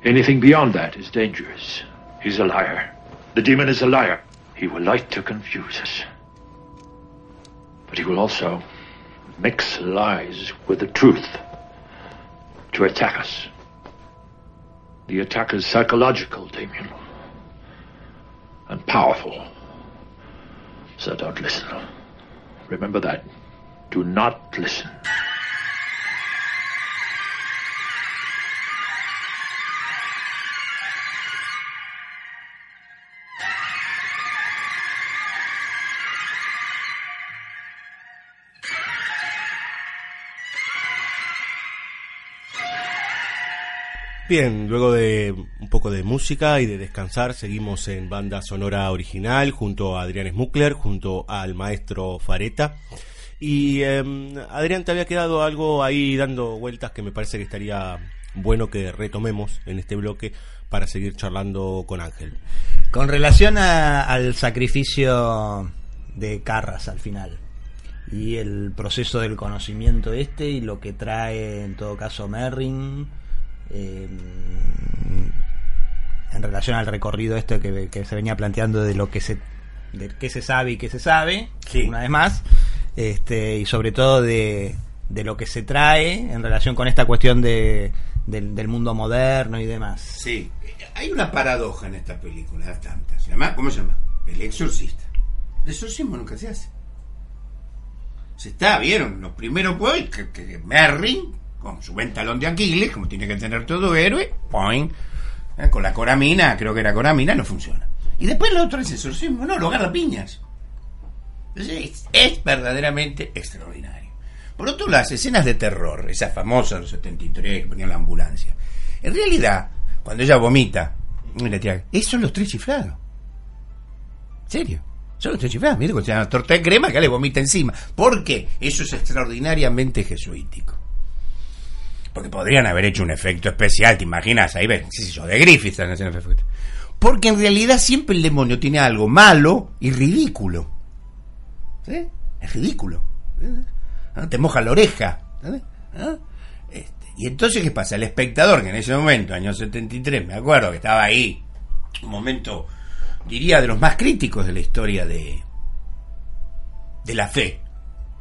Anything beyond that is dangerous. He's a liar. The demon is a liar. He will like to confuse us. But he will also mix lies with the truth to attack us. The attack is psychological, Damien. And powerful. So don't listen. Remember that. Do not listen.
Bien, luego de un poco de música y de descansar, seguimos en banda sonora original junto a Adrián Smukler, junto al maestro Fareta. Y eh, Adrián, te había quedado algo ahí dando vueltas que me parece que estaría bueno que retomemos en este bloque para seguir charlando con Ángel.
Con relación al sacrificio de Carras al final y el proceso del conocimiento este y lo que trae en todo caso Merrin eh, en relación al recorrido este que, que, se venía planteando de lo que se de qué se sabe y qué se sabe
Sí.
una vez más este y sobre todo de, de lo que se trae en relación con esta cuestión de del, del mundo moderno y demás
Sí, hay una paradoja en esta película, tantas. Se llama, ¿Cómo se llama? El exorcista. El exorcismo nunca se hace. Se está, vieron, los primeros pues, que, que Merrin, con su buen talón de Aquiles, como tiene que tener todo héroe, point, eh, con la coramina, creo que era coramina, no funciona. Y después lo otro es exorcismo, no, lo agarra piñas. Es, verdaderamente extraordinario. Por otro, las escenas de terror, esas famosas, los 73, que ponían la ambulancia. En realidad, cuando ella vomita, mira, tía, esos son los tres chiflados. ¿En serio? Son los tres chiflados. Mira, se llama torta de crema, que le vomita encima. ¿Por qué? Eso es extraordinariamente jesuítico. Porque podrían haber hecho un efecto especial, ¿te imaginas? Ahí ves, qué sé yo, de Griffith están haciendo efecto. Porque en realidad siempre el demonio tiene algo malo y ridículo. ¿Sí? Es ridículo. ¿Ah? Te moja la oreja. ¿Ah? Y entonces, ¿qué pasa? El espectador, que en ese momento, año 73, me acuerdo que estaba ahí, un momento, diría, de los más críticos de la historia de, de la fe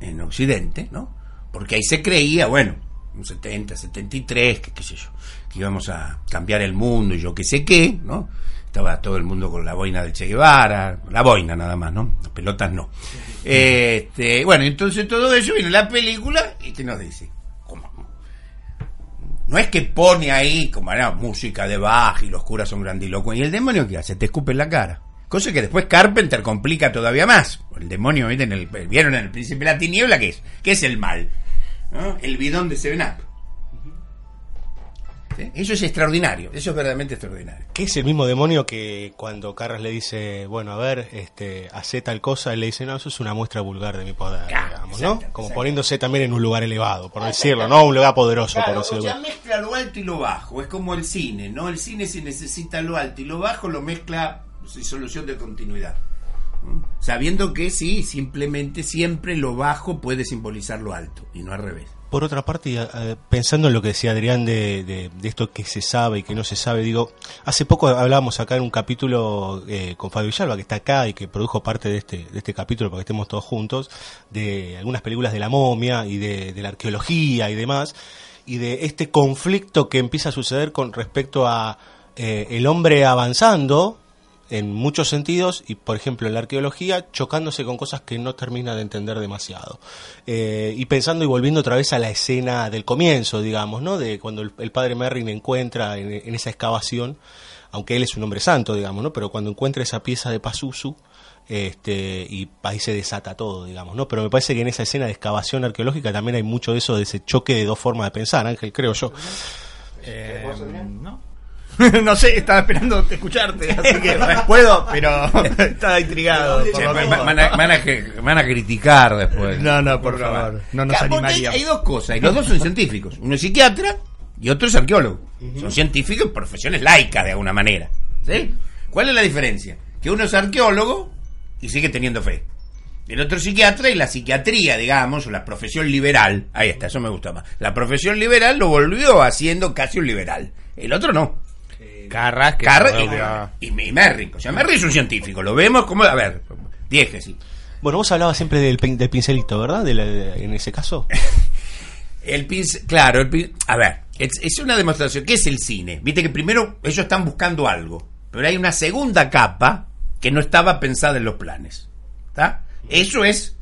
en Occidente, ¿no? Porque ahí se creía, bueno, 70, 73, que qué sé yo, que íbamos a cambiar el mundo y yo qué sé qué, ¿no? Estaba todo el mundo con la boina del Che Guevara, la boina nada más, ¿no? Las pelotas no. Este, bueno, entonces todo eso viene la película y ¿qué nos dice? ¿Cómo? No es que pone ahí como era música de Bach y los curas son grandilocuentes. ¿Y el demonio qué hace? Te escupe en la cara. Cosa que después Carpenter complica todavía más. El demonio, ¿viste? En el, ¿vieron en el Príncipe de la Tiniebla qué es? ¿Qué es el mal? ¿No? El bidón de Seven Up. ¿Sí? Eso es extraordinario, eso es verdaderamente extraordinario.
Que es el mismo demonio que cuando Carras le dice, bueno, a ver, este, hace tal cosa, él le dice, no, eso es una muestra vulgar de mi poder, digamos, ¿no?
exacto,
Como
exacto.
poniéndose también en un lugar elevado, por decirlo, ¿no? Un lugar poderoso,
Claro,
por
o sea, mezcla lo alto y lo bajo. Es como el cine, ¿no? El cine si necesita lo alto y lo bajo lo mezcla sin solución de continuidad. Sabiendo que sí, simplemente siempre lo bajo puede simbolizar lo alto y no al revés.
Por otra parte, pensando en lo que decía Adrián de, de- de esto que se sabe y que no se sabe, digo, hace poco hablábamos acá en un capítulo eh, con Fabio Villalba, que está acá y que produjo parte de este, de este capítulo para que estemos todos juntos, de algunas películas de la momia y de, de la arqueología y demás, y de este conflicto que empieza a suceder con respecto a eh, el hombre avanzando en muchos sentidos y por ejemplo en la arqueología chocándose con cosas que no termina de entender demasiado. Eh, y pensando y volviendo otra vez a la escena del comienzo digamos no de cuando el, el padre Merrin encuentra en, en esa excavación aunque él es un hombre santo digamos no pero cuando encuentra esa pieza de Pazuzu este y ahí se desata todo digamos no pero me parece que en esa escena de excavación arqueológica también hay mucho de eso de ese choque de dos formas de pensar Ángel creo yo.
Eh, no. no sé, estaba esperando escucharte, así que puedo, pero estaba intrigado. por
Che,
lo
me,
mismo.
me van a, me van a que- me van a criticar después.
No, no, por
Programa.
favor, no nos animaríamos.
Hay, hay dos cosas, y los dos son científicos. Uno es psiquiatra y otro es arqueólogo. Son científicos en profesiones laicas de alguna manera. ¿Sí? ¿Cuál es la diferencia? Que uno es arqueólogo y sigue teniendo fe. El otro psiquiatra y la psiquiatría, digamos, o la profesión liberal. Ahí está, eso me gusta más. La profesión liberal lo volvió haciendo casi un liberal. El otro no.
Carras, que
Carras y, y, y Merrick. O sea, Merrick es un científico. Lo vemos como. A ver, diégesis.
Bueno, vos hablabas siempre del, pin- del pincelito, ¿verdad? De la- de- en ese caso.
El pincel, claro, el pin- a ver, es, es una demostración. ¿Qué es el cine? Viste que primero ellos están buscando algo, pero hay una segunda capa que no estaba pensada en los planes. ¿Está? Eso es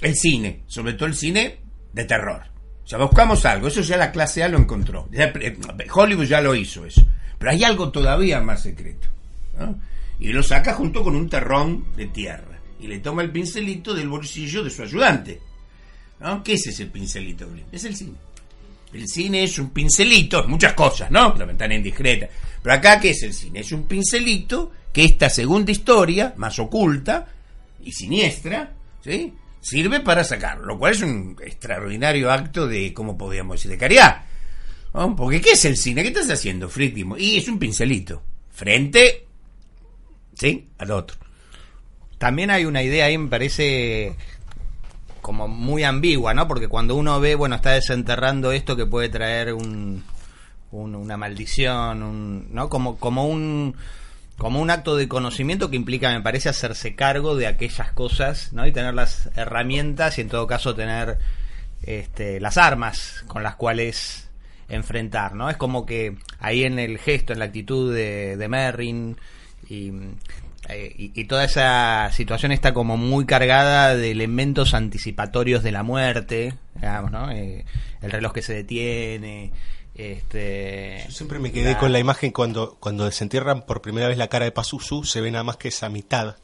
el cine, sobre todo el cine de terror. O sea, buscamos algo, eso ya la clase A lo encontró. Eh, Hollywood ya lo hizo eso. Pero hay algo todavía más secreto. ¿no? Y lo saca junto con un terrón de tierra. Y le toma el pincelito del bolsillo de su ayudante. ¿no? ¿Qué es ese pincelito? Es el cine. El cine es un pincelito, muchas cosas, ¿no? La ventana indiscreta. Pero acá, ¿qué es el cine? Es un pincelito que esta segunda historia, más oculta y siniestra, ¿sí? Sirve para sacarlo, lo cual es un extraordinario acto de, ¿cómo podríamos decir?, de caridad. ¿No? Porque, ¿qué es el cine? ¿Qué estás haciendo, Fritimo? Y es un pincelito. Frente, ¿sí? Al otro.
También hay una idea ahí, me parece como muy ambigua, ¿no? Porque cuando uno ve, bueno, está desenterrando esto que puede traer un, un- una maldición, un, ¿no? Como, como un como un acto de conocimiento que implica, me parece, hacerse cargo de aquellas cosas, ¿no? Y tener las herramientas y en todo caso tener este, las armas con las cuales enfrentar, ¿no? Es como que ahí en el gesto, en la actitud de, de Merrin y, eh, y, y toda esa situación está como muy cargada de elementos anticipatorios de la muerte, digamos, ¿no? Eh, el reloj que se detiene, este...
Yo siempre me quedé con la imagen cuando, cuando desentierran por primera vez la cara de Pazuzu, se ve nada más que esa mitad.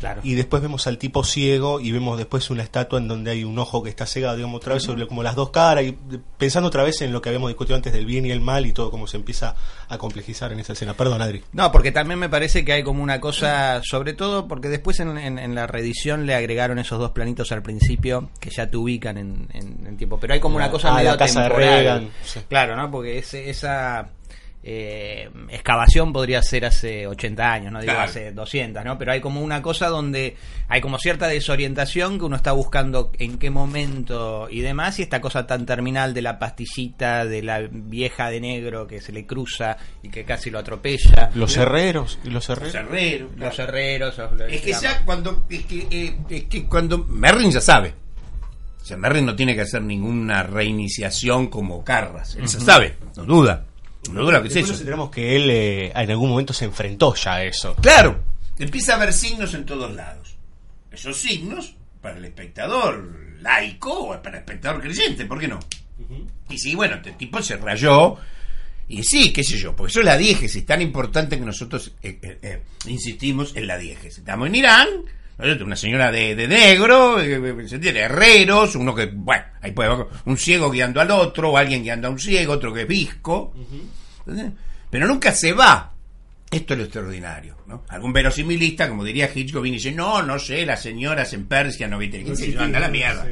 Claro.
Y después vemos al tipo ciego y vemos después una estatua en donde hay un ojo que está cegado, digamos, otra vez sobre como las dos caras y de- pensando otra vez en lo que habíamos discutido antes del bien y el mal y todo cómo se empieza a complejizar en esa escena. Perdón, Adri.
No, porque también me parece que hay como una cosa, sobre todo porque después en, en- en la reedición le agregaron esos dos planitos al principio que ya te ubican en, en- en tiempo. Pero hay como una
La-
cosa
ah,
medio
la casa de
temporal.
Reagan, sí.
Claro, ¿no? Porque ese- esa eh, excavación podría ser hace 80 años, no digo
Claro.
hace 200, ¿no? Pero hay como una cosa donde hay como cierta desorientación que uno está buscando en qué momento y demás, y esta cosa tan terminal de la pastillita, de la vieja de negro que se le cruza y que casi lo atropella.
Los herreros, y los
Los
herreros.
Los herreros.
Es que ya cuando. Es que, eh, es que cuando. Merrin ya sabe. O sea, Merrin no tiene que hacer ninguna reiniciación como Carras. Él ya
Ujú.
sabe, no duda. No duda que es eso.
nos enteramos que él eh, en algún momento se enfrentó ya a eso.
Claro, empieza a haber signos en todos lados. Esos signos, para el espectador laico o para el espectador creyente, ¿por qué no? Y sí, bueno, este tipo se rayó. Y sí, qué sé yo, porque eso es la diégesis, tan importante que nosotros eh, eh, eh, insistimos en la diégesis. Estamos en Irán. Una señora de, de negro, eh, eh, se entiende, herreros, uno que, bueno, ahí puede un ciego guiando al otro, o alguien guiando a un ciego, otro que es visco. Pero nunca se va. Esto es lo extraordinario, ¿no? Algún verosimilista, como diría Hitchcock, viene y dice, no, no sé, las señoras en Persia no viste, sé yo, anda la mierda.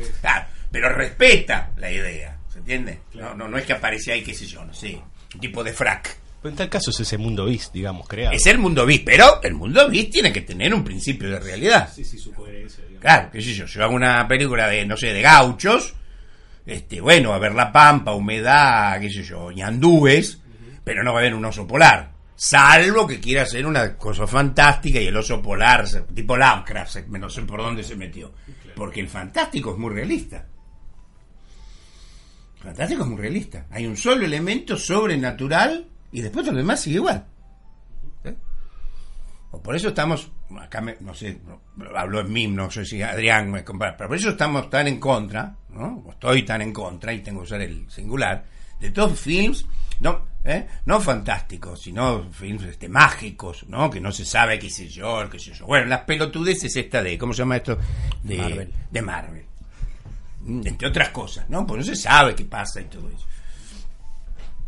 Pero respeta la idea, ¿se entiende? No, no, no es que aparece ahí, qué sé yo, no sé, un tipo de frac.
Pero en tal caso es ese mundo bis, digamos, creado.
Es el mundo bis, pero el mundo bis tiene que tener un principio de realidad.
Sí, sí, su coherencia, digamos.
Claro, qué sé yo, yo hago una película de, no sé, de gauchos, este, bueno, a ver la pampa, humedad, qué sé yo, ñandúes, pero no va a haber un oso polar. Salvo que quiera hacer una cosa fantástica y el oso polar, tipo Lovecraft, no sé por dónde se metió. Porque el fantástico es muy realista. El fantástico es muy realista. Hay un solo elemento sobrenatural y después lo demás sigue igual. ¿Eh? O por eso estamos, acá me- no sé, hablo en mí, no sé si Adrián me compara, pero por eso estamos tan en contra, ¿no? O estoy tan en contra, y tengo que usar el singular, de todos films, no, ¿eh? no fantásticos, sino films este, mágicos, ¿no? Que no se sabe qué sé yo, qué sé yo. Bueno, las pelotudeces esta de, ¿cómo se llama esto? De
Marvel.
De Marvel. Entre otras cosas, ¿no? Porque no se sabe qué pasa y todo eso.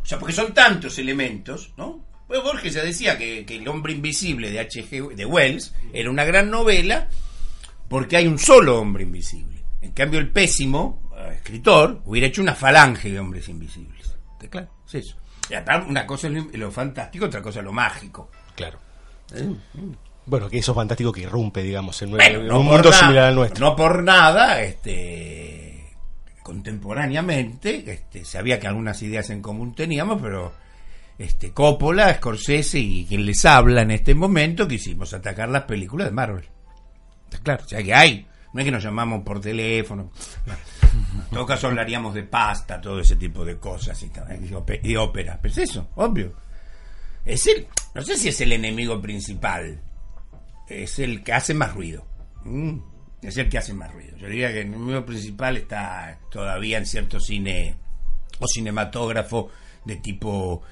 O sea, porque son tantos elementos, ¿no? Pues Borges ya decía que, que El hombre invisible de H.G. de Wells era una gran novela porque hay un solo hombre invisible. En cambio, el pésimo eh, escritor hubiera hecho una falange de hombres invisibles. ¿Está claro? Es eso. Y aparte, una cosa es lo, lo fantástico, otra cosa es lo mágico.
Claro.
Eh,
Bueno, que eso fantástico que irrumpe, digamos, en,
Bueno,
en
no
un mundo
nada-
similar al nuestro.
No por nada, este, contemporáneamente, este, sabía que algunas ideas en común teníamos, pero este, Coppola, Scorsese y quien les habla en este momento, quisimos atacar las películas de Marvel. Está claro, o sea que hay, no es que nos llamamos por teléfono. En todo caso hablaríamos de pasta, todo ese tipo de cosas y, y ópera. Pero es eso, obvio. Es el, no sé si es el enemigo principal, es el que hace más ruido. Mm, Es el que hace más ruido. Yo diría que el enemigo principal está todavía en cierto cine o cinematógrafo de tipo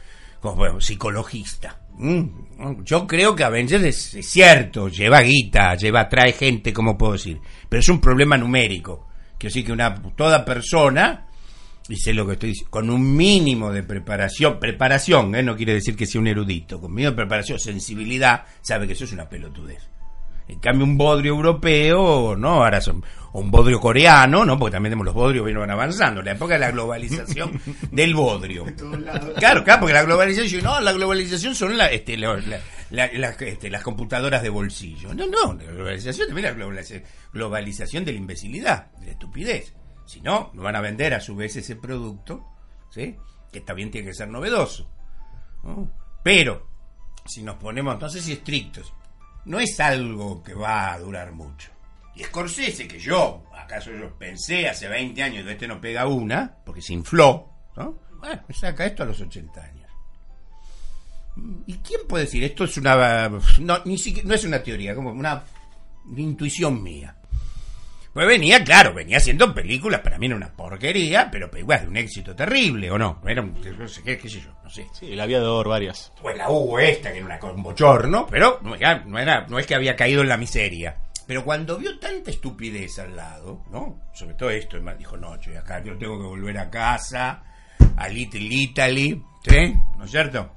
como, bueno, psicologista. Mm, Yo creo que Avengers es, es cierto, lleva guita, lleva, trae gente, como puedo decir, pero es un problema numérico. Quiero decir que una toda persona, y sé lo que estoy diciendo, con un mínimo de preparación, preparación, ¿eh? no quiere decir que sea un erudito, con mínimo de preparación, sensibilidad, sabe que eso es una pelotudez. En cambio, un bodrio europeo, ¿no? Ahora son, o un bodrio coreano, ¿no? Porque también tenemos los bodrios que van avanzando. La época de la globalización del bodrio. Claro, claro, porque la globalización, no, la globalización son la, este, la- la- la- la- este, las computadoras de bolsillo. No, no, la globalización también es la globalización, globalización de la imbecilidad, de la estupidez. Si no, no van a vender a su vez ese producto, ¿sí? Que también tiene que ser novedoso. ¿no? Pero, si nos ponemos, no sé si estrictos, no es algo que va a durar mucho. Y Scorsese, que yo, acaso yo pensé hace 20 años que este no pega una, porque se infló, ¿no? Bueno, saca esto a los 80 años. ¿Y quién puede decir? Esto es una... No, ni siquiera, no es una teoría, como una intuición mía. Pues venía, claro, venía haciendo películas, para mí era una porquería, pero igual de un éxito terrible, ¿o no? Era un, no sé qué, qué sé yo, no sé.
Sí, el aviador, varias.
Pues la hubo esta, que era una, co- un bochorno, pero no era, no era, no es que había caído en la miseria. Pero cuando vio tanta estupidez al lado, ¿no? Sobre todo esto, dijo, no, che, acá yo tengo que volver a casa, a Little Italy, ¿sí? ¿No es cierto?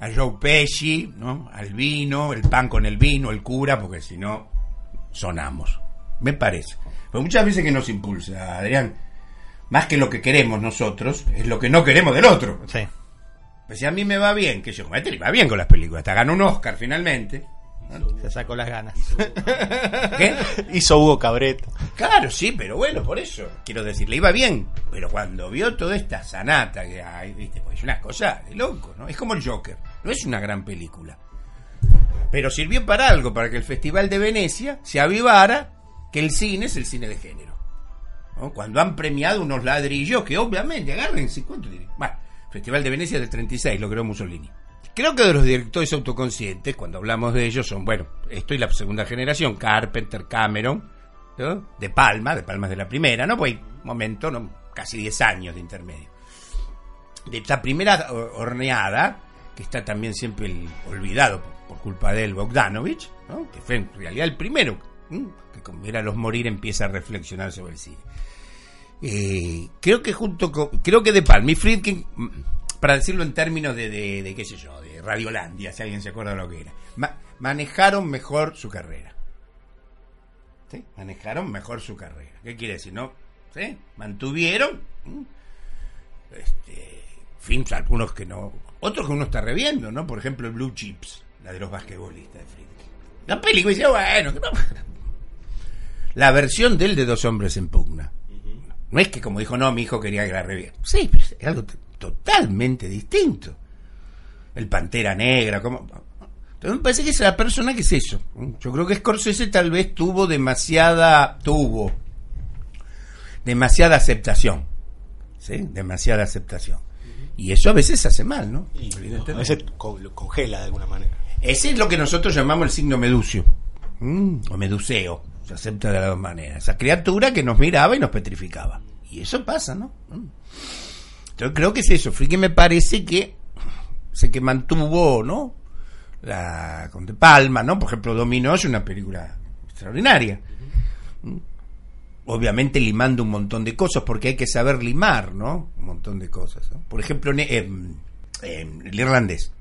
A Joe Pesci, ¿no? Al vino, el pan con el vino, el cura, porque si no, sonamos. Me parece. Pero muchas veces que nos impulsa, Adrián, más que lo que queremos nosotros, es lo que no queremos del otro.
Sí.
Pues si a mí me va bien, que yo, como a este le va bien con las películas, hasta ganó un Oscar finalmente.
Se sacó las ganas.
¿Qué?
Hizo Hugo Cabret.
Claro, sí, pero bueno, por eso. Quiero decir, le iba bien. Pero cuando vio toda esta sanata que hay, viste, pues es una cosa de loco, ¿no? Es como el Joker. No es una gran película. Pero sirvió para algo, para que el Festival de Venecia se avivara el cine es el cine de género. Cuando han premiado unos ladrillos que obviamente, agárrense, ¿cuánto? Bueno, Festival de Venecia del 36, lo creó Mussolini. Creo que de los directores autoconscientes, cuando hablamos de ellos, son, bueno, esto y la segunda generación, Carpenter, Cameron, de Palma, de Palma es de la primera, ¿no? Pues momento, casi 10 años de intermedio. De esta primera horneada, que está también siempre olvidado por, culpa de él, Bogdanovich, ¿no? que fue en realidad el primero. Que con los morir empieza a reflexionar sobre el cine. Eh, creo que junto con, creo que De Palma y Friedkin, mm, para decirlo en términos de, de, de qué sé yo, de Radiolandia, si alguien se acuerda de lo que era, ma- manejaron mejor su carrera. ¿Sí? Manejaron mejor su carrera. ¿Qué quiere decir? ¿No? Mantuvieron. ¿m? Este, films, algunos que no. Otros que uno está reviendo, ¿no? Por ejemplo, Blue Chips, la de los basquetbolistas de Friedkin. La película dice, bueno, que no- la versión de él de Dos Hombres en Pugna. No es que como dijo, no, mi hijo quería que la reviera. Sí, pero es algo totalmente distinto. El Pantera Negra, como... Entonces me parece que es la persona que es eso. Yo creo que Scorsese tal vez tuvo demasiada... Tuvo demasiada aceptación. ¿Sí? Demasiada aceptación. Y eso a veces hace mal, ¿no?
A veces co- lo congela de alguna manera.
Ese es lo que nosotros llamamos el signo meducio. Mm, o meduseo. Se acepta de las dos maneras. Esa criatura que nos miraba y nos petrificaba. Y eso pasa, ¿no? Mm. Yo creo que es eso. Friki me parece que sé que mantuvo, ¿no? La con De Palma, ¿no? Por ejemplo, Dominó es una película extraordinaria. Mm. Obviamente limando un montón de cosas, porque hay que saber limar, ¿no? Un montón de cosas. Por ejemplo, em, em, el irlandés.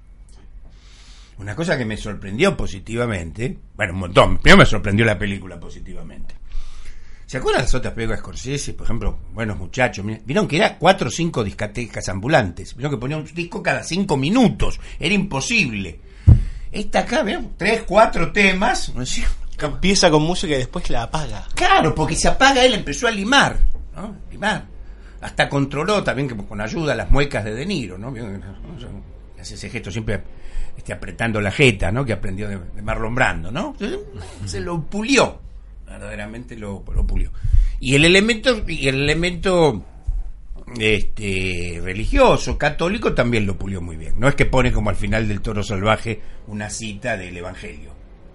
Una cosa que me sorprendió positivamente, bueno, un montón, primero me sorprendió la película positivamente. ¿Se acuerdan las otras películas Scorsese? Por ejemplo, Buenos Muchachos, vieron que era cuatro o cinco discotecas ambulantes, vieron que ponía un disco cada cinco minutos, era imposible. Esta acá, ¿vieron? Tres, cuatro temas.
Empieza con música y después la apaga.
Claro, porque se apaga él, empezó a limar, ¿no? Limar. Hasta controló también que con ayuda las muecas de De Niro, ¿no? hace ese gesto siempre este, apretando la jeta, ¿no? Que aprendió de, de Marlon Brando, ¿no? Se lo pulió, verdaderamente lo, lo pulió. Y el elemento, y el elemento este religioso, católico, también lo pulió muy bien. No es que pone como al final del toro salvaje una cita del Evangelio.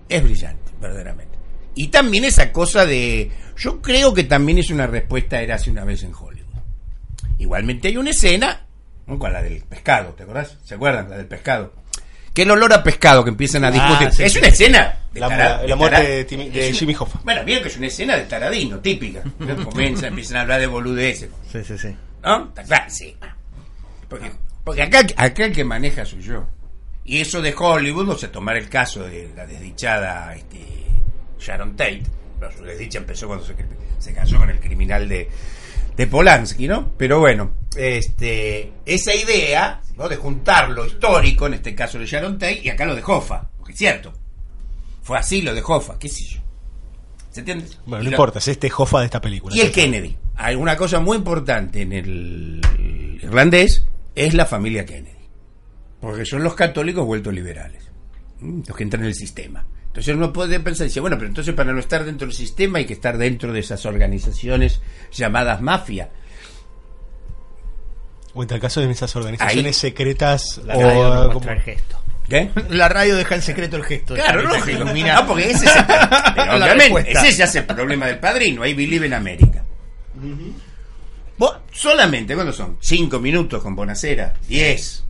Es brillante, verdaderamente. Y también esa cosa de. Yo creo que también es una respuesta a Érase una vez en Hollywood. Igualmente hay una escena, con la del pescado, ¿te acordás? ¿Se acuerdan? La del pescado. Que el olor a pescado que empiezan a
Ah,
discutir.
sí,
es
sí.
una escena. de
La- la muerte de Timi- de
es
Jimmy Hoffa.
Bueno, bien que es una escena de taradino, típica. Comienzan, empiezan a hablar de boludeces.
Sí, sí, sí.
¿No? Está claro, sí. Porque, porque acá, acá el que maneja soy yo. Y eso de Hollywood, o sea, tomar el caso de la desdichada este, Sharon Tate. Pero su desdicha empezó cuando se, se casó con el criminal de, de Polanski, ¿no? Pero bueno, este, esa idea ¿no? de juntar lo histórico, en este caso de Sharon Tate, y acá lo de Hoffa, porque es cierto. Fue así lo de Hoffa, qué sé yo. ¿Se entiende?
Bueno, no
lo-
importa, es este Jofa de esta película.
y el Kennedy. Hay una cosa muy importante en el irlandés es la familia Kennedy. Porque son los católicos vueltos liberales. Los que entran en el sistema. Entonces uno puede pensar, dice, bueno, pero entonces para no estar dentro del sistema hay que estar dentro de esas organizaciones llamadas mafia.
O en tal caso de esas organizaciones
Ahí.
secretas
La
o
radio nos
como-
el gesto.
¿Qué?
La radio deja en secreto el gesto.
Claro, lógico.
ilumina-
No, porque ese es el, pero
La
obviamente,
respuesta.
ese ya es el problema del padrino. Ahí believe en América. Vos solamente, ¿cuántos son? Cinco minutos con Bonacera, diez.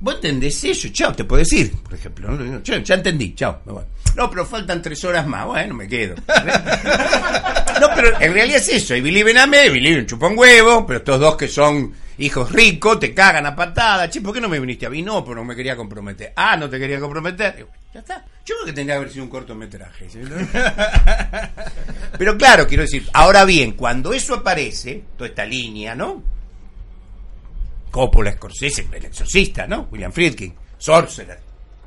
Vos entendés eso, chao, te puedo decir, por ejemplo. ¿no? Ya entendí, chao, me voy. No, pero faltan tres horas más, bueno, me quedo. No, pero en realidad es eso, y Believe en Ame, Believe en Chupón Huevo, pero estos dos que son hijos ricos, te cagan a patada, che, ¿por qué no me viniste a mí? No, pero no me quería comprometer. Ah, no te quería comprometer. Ya está. Yo creo que tendría que haber sido un cortometraje. ¿sí? Pero claro, quiero decir, ahora bien, cuando eso aparece, toda esta línea, ¿no? Coppola, Scorsese, el exorcista, ¿no? William Friedkin, Sorcerer.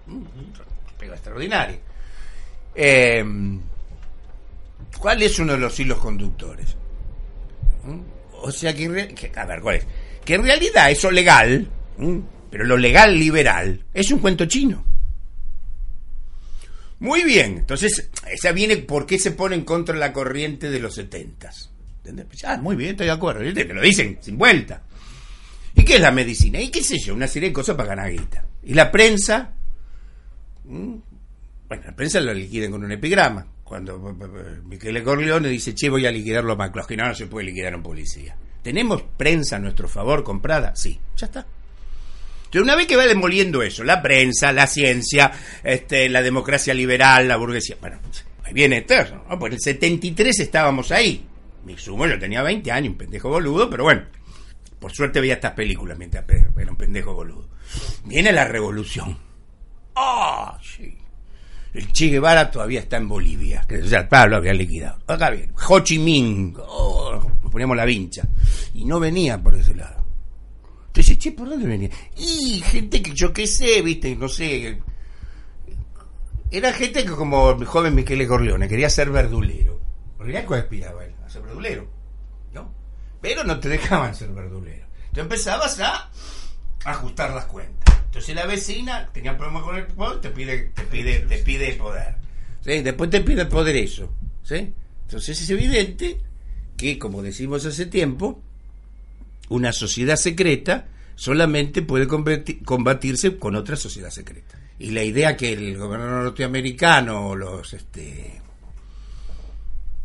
Mm, Pega extraordinaria. Eh, ¿Cuál es uno de los hilos conductores? ¿Mm? O sea que, que- a ver, ¿cuál es? Que en realidad eso legal, ¿mm? pero lo legal liberal, es un cuento chino. Muy bien, entonces, esa viene por qué se pone en contra la corriente de los setentas. Ah, muy bien, estoy de acuerdo, que lo dicen sin vuelta. ¿Y qué es la medicina? ¿Y qué sé yo? Una serie de cosas para ganar guita. ¿Y la prensa? Bueno, la prensa lo liquidan con un epigrama. Cuando eh, eh, Michele Corleone dice, che, voy a liquidarlo a McCloskey. No, no se puede liquidar a un policía. ¿Tenemos prensa a nuestro favor comprada? Sí, ya está. Entonces, una vez que va demoliendo eso, la prensa, la ciencia, este, la democracia liberal, la burguesía, bueno, ahí viene eterno. ¿no? Pues en el 73 estábamos ahí. Mi sumo, yo tenía 20 años, un pendejo boludo, pero bueno, por suerte veía estas películas mientras era un pendejo boludo. Viene la revolución. ¡Ah! sí. El Che Guevara todavía está en Bolivia. Que ya claro, lo habían liquidado. Acá bien. Ho Chi Minh. Oh, nos poníamos la vincha. Y no venía por ese lado. Entonces, che, ¿por dónde venía? Y gente que yo qué sé, viste, no sé. Era gente que como el joven Michele Corleone quería ser verdulero. En realidad, ¿cuál aspiraba él? A ser verdulero. Pero no te dejaban ser verdulero. Tú empezabas a ajustar las cuentas. Entonces la vecina tenía problemas con el poder, te pide, te pide, te pide poder. ¿Sí? Después te pide poder eso. ¿sí? Entonces es evidente que, como decimos hace tiempo, una sociedad secreta solamente puede combatirse con otra sociedad secreta. Y la idea que el gobernador norteamericano o los este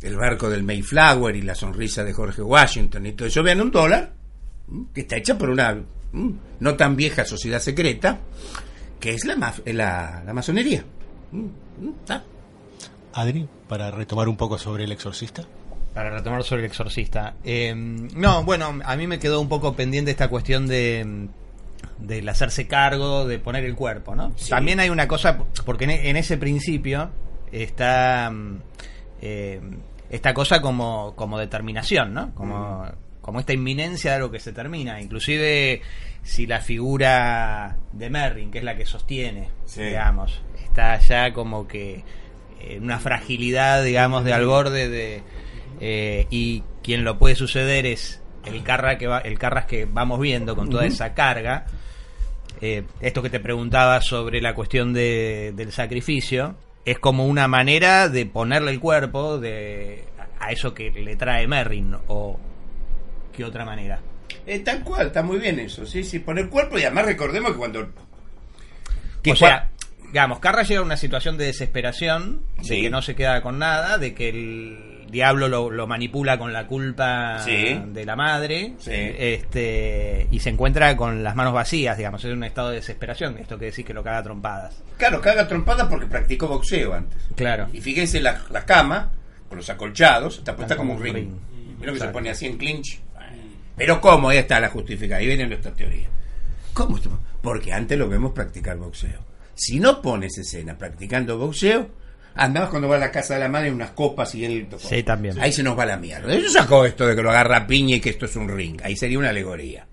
el barco del Mayflower y la sonrisa de Jorge Washington y todo eso vean un dólar que está hecha por una no tan vieja sociedad secreta que es la, maf- la, la masonería.
Adri, para retomar un poco sobre el exorcista.
Para retomar sobre el exorcista. Eh, no, bueno, a mí me quedó un poco pendiente esta cuestión de del hacerse cargo, de poner el cuerpo, ¿no?
Sí.
También hay una cosa, porque en, en ese principio está eh, esta cosa como, como determinación, ¿no? Como, como esta inminencia de algo que se termina. Inclusive si la figura de Merrin, que es la que sostiene,
Sí.
digamos, está ya como que en una fragilidad, digamos, de al borde de... eh, y quien lo puede suceder es el Carra que va, el Carras que vamos viendo con toda esa carga. eh, esto que te preguntaba sobre la cuestión de, del sacrificio, es como una manera de ponerle el cuerpo de, a eso que le trae Merrin, o qué otra manera.
Eh, tal cual, está muy bien eso, sí, sí, poner cuerpo y además recordemos que cuando...
o sea, digamos, Carra llega a una situación de desesperación, de que no se queda con nada, de que el diablo lo, lo manipula con la culpa
Sí.
de la madre,
Sí.
este y se encuentra con las manos vacías, digamos, es un estado de desesperación, esto que decís que lo caga a trompadas.
Claro, caga trompada porque practicó boxeo antes.
Claro.
Y fíjense la, la cama, con los acolchados, está puesta como un ring.
ring.
Vieron que se pone así en clinch. Pero ¿cómo? Ahí está la justificación. Ahí viene nuestra teoría. ¿Cómo? Porque antes lo vemos practicar boxeo. Si no pones escena practicando boxeo, andabas cuando va a la casa de la madre unas copas y él...
Sí, también.
Ahí se nos va la mierda. Eso sacó esto de que lo agarra a piña y que esto es un ring. Ahí sería una alegoría.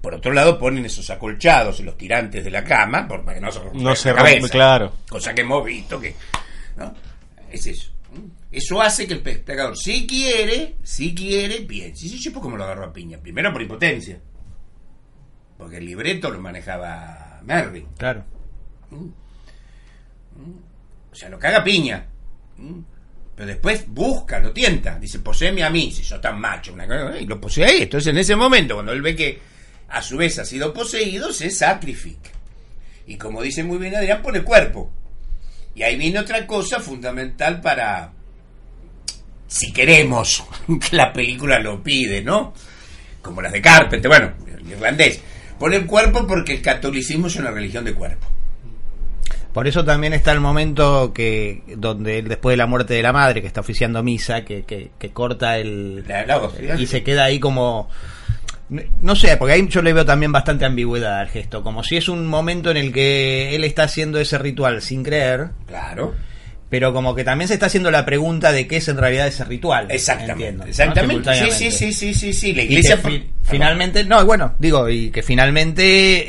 Por otro lado, ponen esos acolchados en los tirantes de la cama, por- para que no se rompa
No se rompe,
cabeza.
claro.
Cosa que hemos visto que. ¿no? Es eso. Eso hace que el espectador, si quiere, si quiere, piense. Y yo, ¿cómo lo agarró a piña? Primero por impotencia. Porque el libreto lo manejaba Mervyn.
Claro.
O sea, lo caga piña. ¿Mm? Pero después busca, lo tienta. Dice, poseeme a mí, si sos tan macho. Una cosa, y lo posee ahí. Entonces, en ese momento, cuando él ve que a su vez ha sido poseído, se sacrifica. Y como dice muy bien Adrián, pone cuerpo. Y ahí viene otra cosa fundamental para, si queremos, que la película lo pide, ¿no? Como las de Carpenter, bueno, el irlandés. Pone el cuerpo porque el catolicismo es una religión de cuerpo.
Por eso también está el momento que donde él, después de la muerte de la madre, que está oficiando misa, que, que, que corta el...
La- la hostia.
y se queda ahí como... No sé, porque ahí yo le veo también bastante ambigüedad al gesto, como si es un momento en el que él está haciendo ese ritual sin creer,
Claro.
Pero como que también se está haciendo la pregunta de qué es en realidad ese ritual.
Exactamente,
entiendo, ¿no?
exactamente. Sí, sí, sí, sí, sí, sí. La iglesia.
finalmente, no, bueno, digo, y que finalmente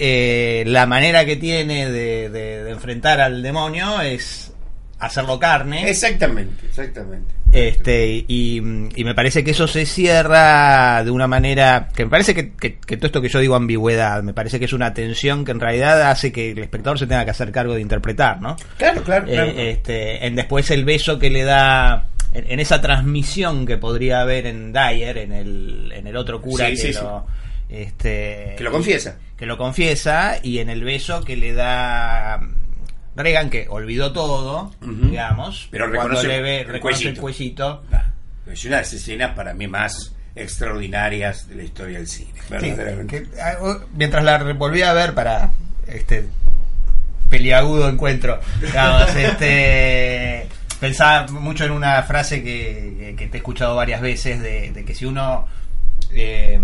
eh, la manera que tiene de, de- de enfrentar al demonio es hacerlo carne.
Exactamente, exactamente.
Este, y, y me parece que eso se cierra de una manera que me parece que, que- que todo esto que yo digo ambigüedad, me parece que es una tensión que en realidad hace que el espectador se tenga que hacer cargo de interpretar, ¿no?
Claro, claro,
Eh,
claro.
este, en después el beso que le da en, en esa transmisión que podría haber en Dyer, en el, en el otro cura
Sí,
que
sí,
lo este
Que lo confiesa.
que lo confiesa y en el beso que le da Reagan que olvidó todo, digamos,
Pero
cuando le ve, reconoce el
cuellito. Es una de las escenas para mí más extraordinarias de la historia del cine.
Sí,
verdaderamente.
que, ah, oh, mientras la volví a ver para este peliagudo encuentro, digamos, este, pensaba mucho en una frase que, que te he escuchado varias veces de, de que si uno eh,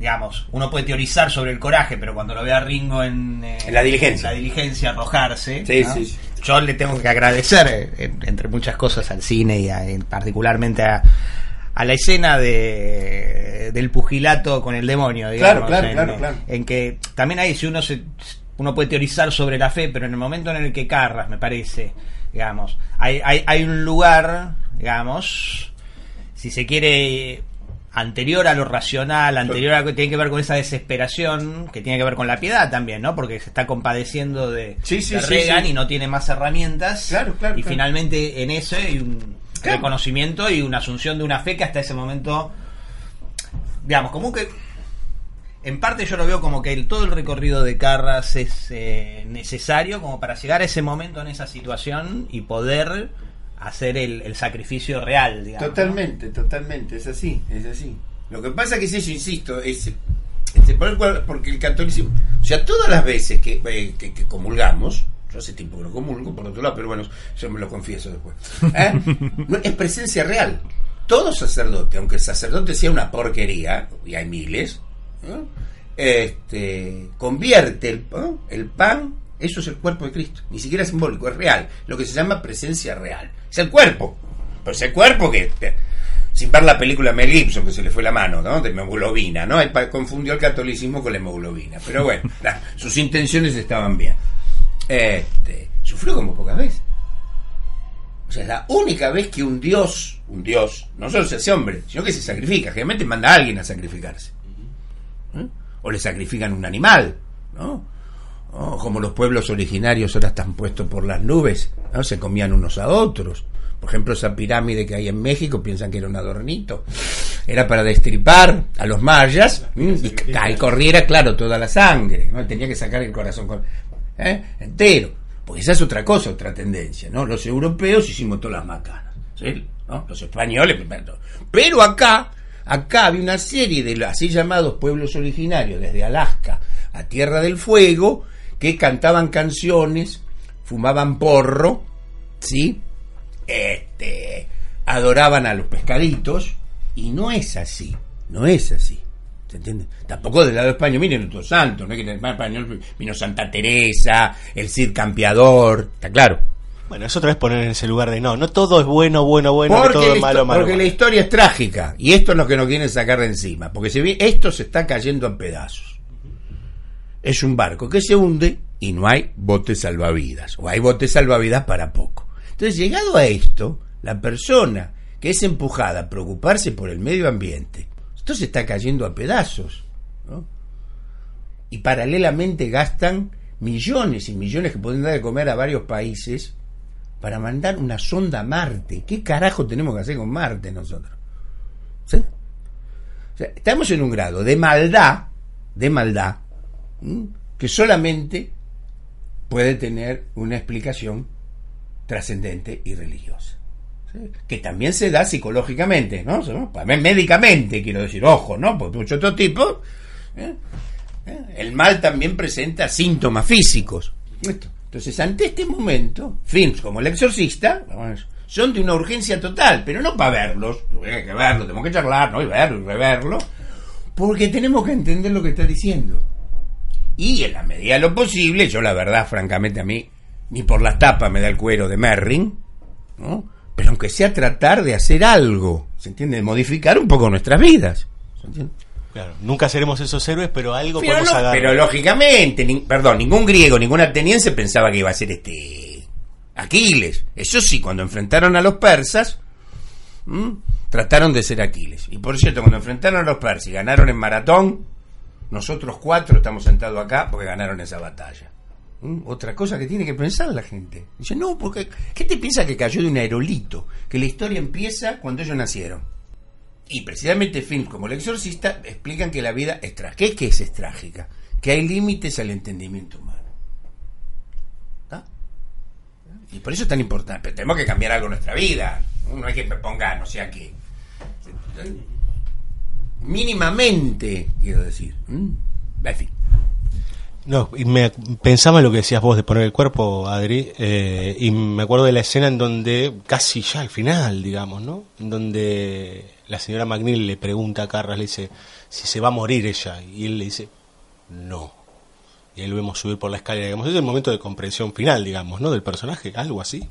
digamos, uno puede teorizar sobre el coraje, pero cuando lo ve a Ringo en, eh,
En la diligencia.
en la diligencia arrojarse,
Sí,
¿no?
sí,
yo le tengo que agradecer, eh, en- entre muchas cosas, al cine y a- particularmente a, a la escena de, del pugilato con el demonio, digamos,
claro,
en,
claro, claro.
en que también ahí si uno se uno puede teorizar sobre la fe, pero en el momento en el que Carras, me parece, digamos, hay, hay, hay un lugar, digamos, si se quiere anterior a lo racional, anterior a lo que tiene que ver con esa desesperación, que tiene que ver con la piedad también, ¿no? Porque se está compadeciendo de,
Sí, sí,
de
sí,
Reagan
sí.
y no tiene más herramientas.
Claro, claro,
y
claro.
finalmente en eso hay un
Claro.
reconocimiento y una asunción de una fe que hasta ese momento, digamos, como que en parte yo lo veo como que el, todo el recorrido de Carras es eh, necesario como para llegar a ese momento en esa situación y poder hacer el, el sacrificio real, digamos. ¿no?
Totalmente, totalmente, es así, es así. Lo que pasa que es eso, insisto, es, por el cual- porque el catolicismo, o sea, todas las veces que, eh, que, que comulgamos, yo hace tiempo que no comulgo, por otro lado, pero bueno, yo me lo confieso después, ¿eh? Es presencia real. Todo sacerdote, aunque el sacerdote sea una porquería, y hay miles, ¿no? este, convierte el, ¿no? el pan, eso es el cuerpo de Cristo, ni siquiera es simbólico, es real, lo que se llama presencia real. Es el cuerpo, pero es el cuerpo que, sin ver la película Mel Gibson, que se le fue la mano, ¿no? De hemoglobina, ¿no? Confundió el catolicismo con la hemoglobina, pero bueno, sus intenciones estaban bien. Este, sufrió como pocas veces. O sea, es la única vez que un dios, un dios, no solo se hace hombre, sino que se sacrifica, generalmente manda a alguien a sacrificarse. ¿Eh? o le sacrifican un animal, ¿no? O como los pueblos originarios ahora están puestos por las nubes, ¿no? Se comían unos a otros. Por ejemplo, esa pirámide que hay en México piensan que era un adornito. Era para destripar a los mayas y ahí corriera, claro, toda la sangre. ¿no? Tenía que sacar el corazón ¿eh? entero. Porque esa es otra cosa, otra tendencia. ¿no? Los europeos hicimos todas las macanas. ¿sí? ¿no? Los españoles primero. Pero acá, acá había una serie de los así llamados pueblos originarios, desde Alaska a Tierra del Fuego, que cantaban canciones, fumaban porro, ¿sí? este, adoraban a los pescaditos y no es así, no es así. ¿Se entiende? Tampoco del lado español, miren otros santos, ¿no? Que del lado español vino Santa Teresa, el Cid Campeador, está claro.
Bueno, es otra vez poner en ese lugar de no, no todo es bueno, bueno, bueno, que
porque
todo es malo, malo.
porque la historia es trágica y esto es lo que nos quieren sacar de encima, porque si bien esto se está cayendo a pedazos. Es un barco que se hunde y no hay botes salvavidas, o hay botes salvavidas para poco. Entonces, llegado a esto, la persona que es empujada a preocuparse por el medio ambiente, esto se está cayendo a pedazos. ¿no? Y paralelamente gastan millones y millones que pueden dar de comer a varios países para mandar una sonda a Marte. ¿Qué carajo tenemos que hacer con Marte nosotros? ¿Sí? Estamos en un grado de maldad, de maldad, que solamente puede tener una explicación trascendente y religiosa. Que también se da psicológicamente, ¿no? médicamente, quiero decir, ojo, ¿no? Porque mucho otro tipo. ¿eh? ¿eh? El mal también presenta síntomas físicos. Entonces, ante este momento, films como El Exorcista son de una urgencia total, pero no para verlos, hay que verlos, tenemos que charlar, ¿no? Y verlo y reverlo, porque tenemos que entender lo que está diciendo. Y en la medida de lo posible, yo la verdad, francamente, a mí, ni por la tapa me da el cuero de Merrin, ¿no? Pero aunque sea tratar de hacer algo, ¿se entiende? De modificar un poco nuestras vidas. ¿se entiende?
Claro, nunca seremos esos héroes, pero algo
Pero,
podemos
no-
agarrar.
pero lógicamente, ni- perdón, ningún griego, ningún ateniense pensaba que iba a ser este Aquiles. Eso sí, cuando enfrentaron a los persas, ¿m? trataron de ser Aquiles. Y por cierto, cuando enfrentaron a los persas y ganaron en maratón, nosotros cuatro estamos sentados acá porque ganaron esa batalla. ¿m? Otra cosa que tiene que pensar la gente. Dice, no, porque ¿qué te piensa que cayó de un aerolito? Que la historia empieza cuando ellos nacieron. Y precisamente films como El Exorcista explican que la vida es trágica. ¿Qué es que es, es trágica? Que hay límites al entendimiento humano. ¿Está? Y por eso es tan importante. Pero tenemos que cambiar algo en nuestra vida. No hay que me ponga, no sé a qué. Mínimamente, quiero decir. ¿Mm? En fin.
No, y me pensaba en lo que decías vos de poner el cuerpo, Adri, eh, y me acuerdo de la escena en donde, casi ya al final, digamos, ¿no? En donde la señora McNeil le pregunta a Carras, le dice, si se va a morir ella, y él le dice, no. Y ahí lo vemos subir por la escalera, digamos, es el momento de comprensión final, digamos, ¿no? Del personaje, algo así.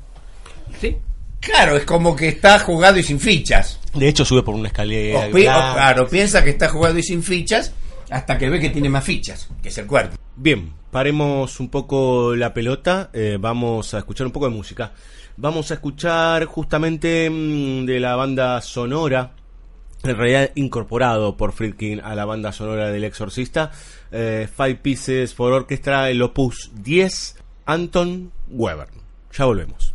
Sí. Claro, es como que está jugado y sin fichas.
De hecho, sube por una escalera.
O pi- o,
blanca.
claro, piensa que está jugado y sin fichas hasta que ve que tiene más fichas, que es el cuerpo.
Bien, paremos un poco la pelota, eh, vamos a escuchar un poco de música. Vamos a escuchar justamente mm, de la banda sonora, en realidad incorporado por Friedkin a la banda sonora del Exorcista, eh, Five Pieces for Orchestra, el opus 10, Anton Weber. Ya volvemos.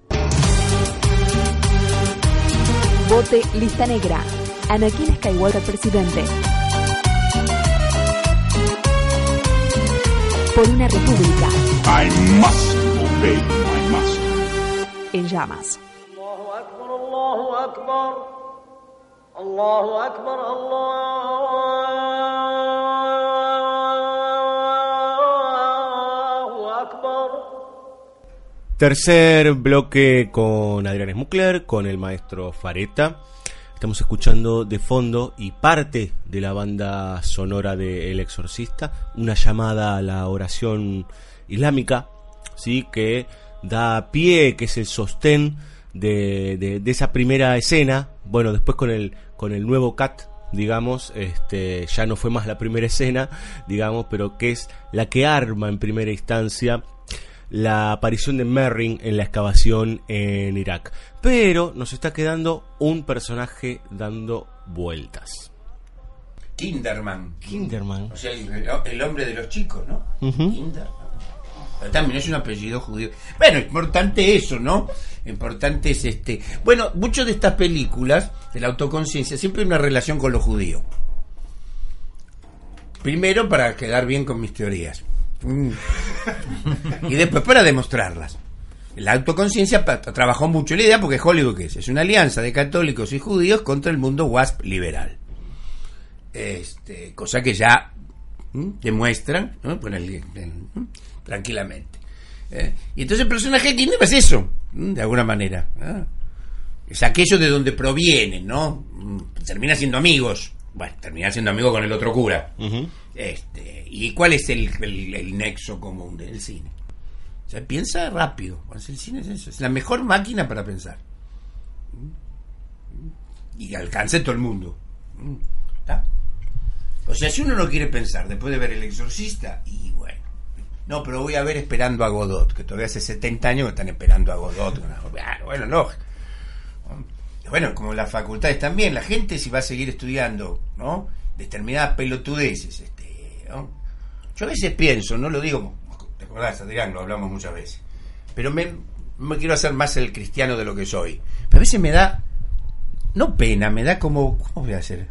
Bote Lista Negra. Anakin Skywalker presidente. Por una república.
I must obey my master.
En llamas.
Allahu Akbar, Allahu Akbar. Allahu Akbar, Allah.
Tercer bloque con Adrián Smukler, con el maestro Fareta. Estamos escuchando de fondo y parte de la banda sonora de El Exorcista, una llamada a la oración islámica, ¿sí? que da pie, que es el sostén de, de- de esa primera escena. Bueno, después con el, con el nuevo cat, digamos, este, ya no fue más la primera escena, digamos, pero que es la que arma en primera instancia la aparición de Merrin en la excavación en Irak. Pero nos está quedando un personaje dando vueltas.
Kinderman.
Kinderman.
O sea, el, el hombre de los chicos, ¿no?
Ujú.
Kinderman. Pero también es un apellido judío. Bueno, importante eso, ¿no? Importante es este. Bueno, muchas de estas películas de la autoconciencia siempre hay una relación con lo judío. Primero para quedar bien con mis teorías. Mm. y después para demostrarlas. La autoconciencia trabajó mucho la idea porque Hollywood ¿qué es? es una alianza de católicos y judíos contra el mundo WASP liberal. Este, cosa que ya demuestran ¿no? Tranquilamente. Eh, y entonces el personaje de es eso, de alguna manera. ¿ah? Es aquello de donde provienen, ¿no? Mm, Termina siendo amigos. Bueno, termina siendo amigo con el otro cura. Este, ¿Y cuál es el, el- el nexo común del cine? O sea, piensa rápido. El cine es eso. Es la mejor máquina para pensar. Y alcance todo el mundo. ¿Está? O sea, si uno no quiere pensar después de ver El Exorcista, y bueno. No, pero voy a ver esperando a Godot, que todavía hace 70 años que están esperando a Godot. Ah, Bueno, no. Bueno, como las facultades también, la gente si va a seguir estudiando, ¿no? Determinadas pelotudeces, Yo a veces pienso, no lo digo, ¿te acordás, Adrián? Lo hablamos muchas veces. Pero me, me quiero hacer más el cristiano de lo que soy. Pero a veces me da, no pena, me da como, ¿cómo voy a hacer?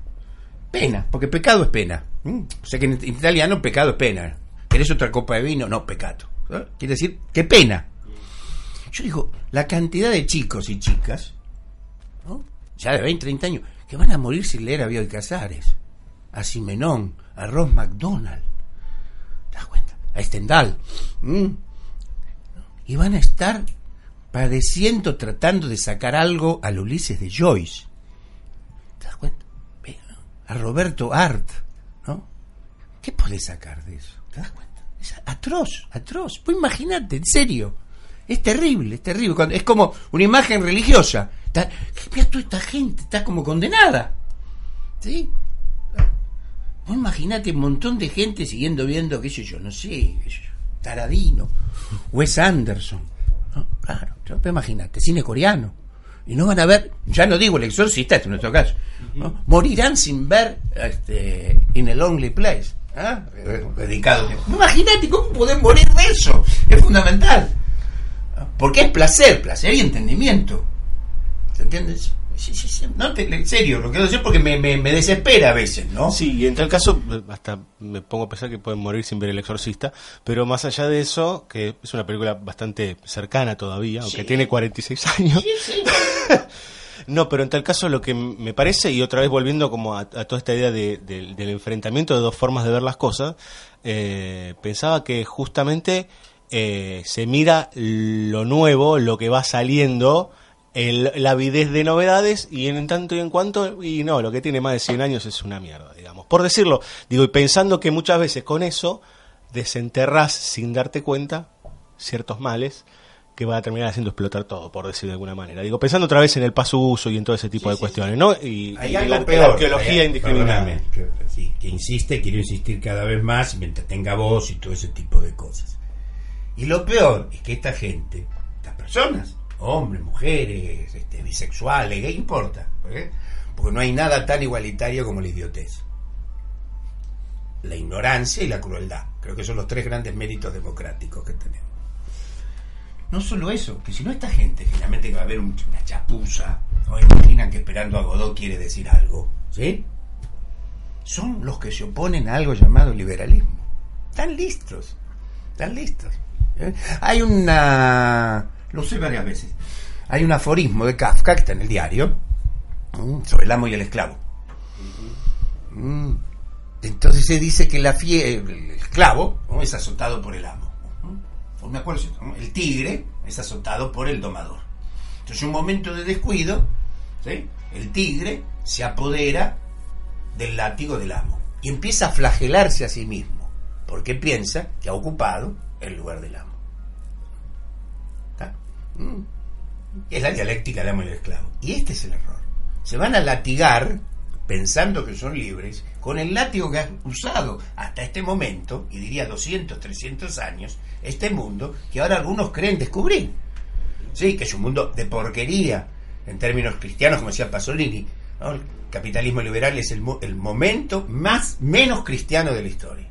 Pena, porque pecado es pena. ¿m? O sea que en italiano pecado es pena. ¿Querés otra copa de vino? No, pecado. ¿Eh? Quiere decir, qué pena. Yo digo, la cantidad de chicos y chicas, ya de 20, 30 años, que van a morir sin leer a Bioy Casares, a Simenón, a Ross McDonald, ¿te das cuenta? A Stendhal. ¿m? Y van a estar padeciendo, tratando de sacar algo al Ulises de Joyce. ¿Te das cuenta? A Roberto Art, ¿no? ¿Qué podés sacar de eso? ¿Te das cuenta? Es atroz, atroz. Pues imagínate, en serio. Es terrible, es terrible. Es como una imagen religiosa. Mira toda esta gente, está como condenada. ¿Sí? Vos imagínate un montón de gente siguiendo viendo, qué sé yo, no sé, qué sé yo, Taradino, Wes Anderson. ¿no? Claro, imagínate, cine coreano. Y no van a ver, ya no digo el exorcista, esto en nuestro caso, ¿no? morirán sin ver este, In a Lonely Place. Eh, Dedicado. Imagínate cómo pueden morir de eso. Es fundamental. Porque es placer, placer y entendimiento. ¿Se entiendes? Sí, sí, sí. No, te- en serio, lo quiero decir porque me, me, me desespera a veces, ¿no?
Sí, y en tal caso, hasta me pongo a pensar que pueden morir sin ver El Exorcista, pero más allá de eso, que es una película bastante cercana todavía, aunque
Sí.
tiene 46 años. No, pero en tal caso lo que me parece, y otra vez volviendo como a, a toda esta idea de- del- del enfrentamiento de dos formas de ver las cosas, eh, pensaba que justamente eh, se mira lo nuevo, lo que va saliendo, el- la avidez de novedades, y en tanto y en cuanto, y no, lo que tiene más de 100 años es una mierda, digamos. Por decirlo, digo, y pensando que muchas veces con eso desenterrás sin darte cuenta ciertos males que va a terminar haciendo explotar todo, por decir de alguna manera. Digo, pensando otra vez en el paso uso y en todo ese tipo de cuestiones, ¿no? Y,
Hay
y
algo
la,
peor.
arqueología indiscriminada.
perdóname, que, sí, que insiste, quiero insistir cada vez más mientras tenga voz y todo ese tipo de cosas. Y lo peor es que esta gente, estas personas, hombres, mujeres, este, bisexuales, ¿qué importa? Porque no hay nada tan igualitario como la idiotez. La ignorancia y la crueldad. Creo que son los tres grandes méritos democráticos que tenemos. No solo eso, que si no esta gente, generalmente que va a haber un- una chapuza, o imaginan que esperando a Godot quiere decir algo, ¿sí? Son los que se oponen a algo llamado liberalismo. Están listos, están listos. ¿eh? Hay una, lo sé varias veces, hay un aforismo de Kafka que está en el diario, sobre el amo y el esclavo. Entonces se dice que la fie- el esclavo ¿no? es azotado por el amo. ¿no? Me acuerdo, ¿no? el tigre es azotado por el domador. Entonces, en un momento de descuido, ¿sí? el tigre se apodera del látigo del amo y empieza a flagelarse a sí mismo, porque piensa que ha ocupado el lugar del amo. Mm. Es la dialéctica del amo y el esclavo. Y este es el error. Se van a latigar pensando que son libres con el látigo que han usado hasta este momento, y diría 200, 300 años, este mundo que ahora algunos creen descubrir. Sí, que es un mundo de porquería, en términos cristianos, como decía Pasolini. El capitalismo liberal es el, el momento más menos cristiano de la historia.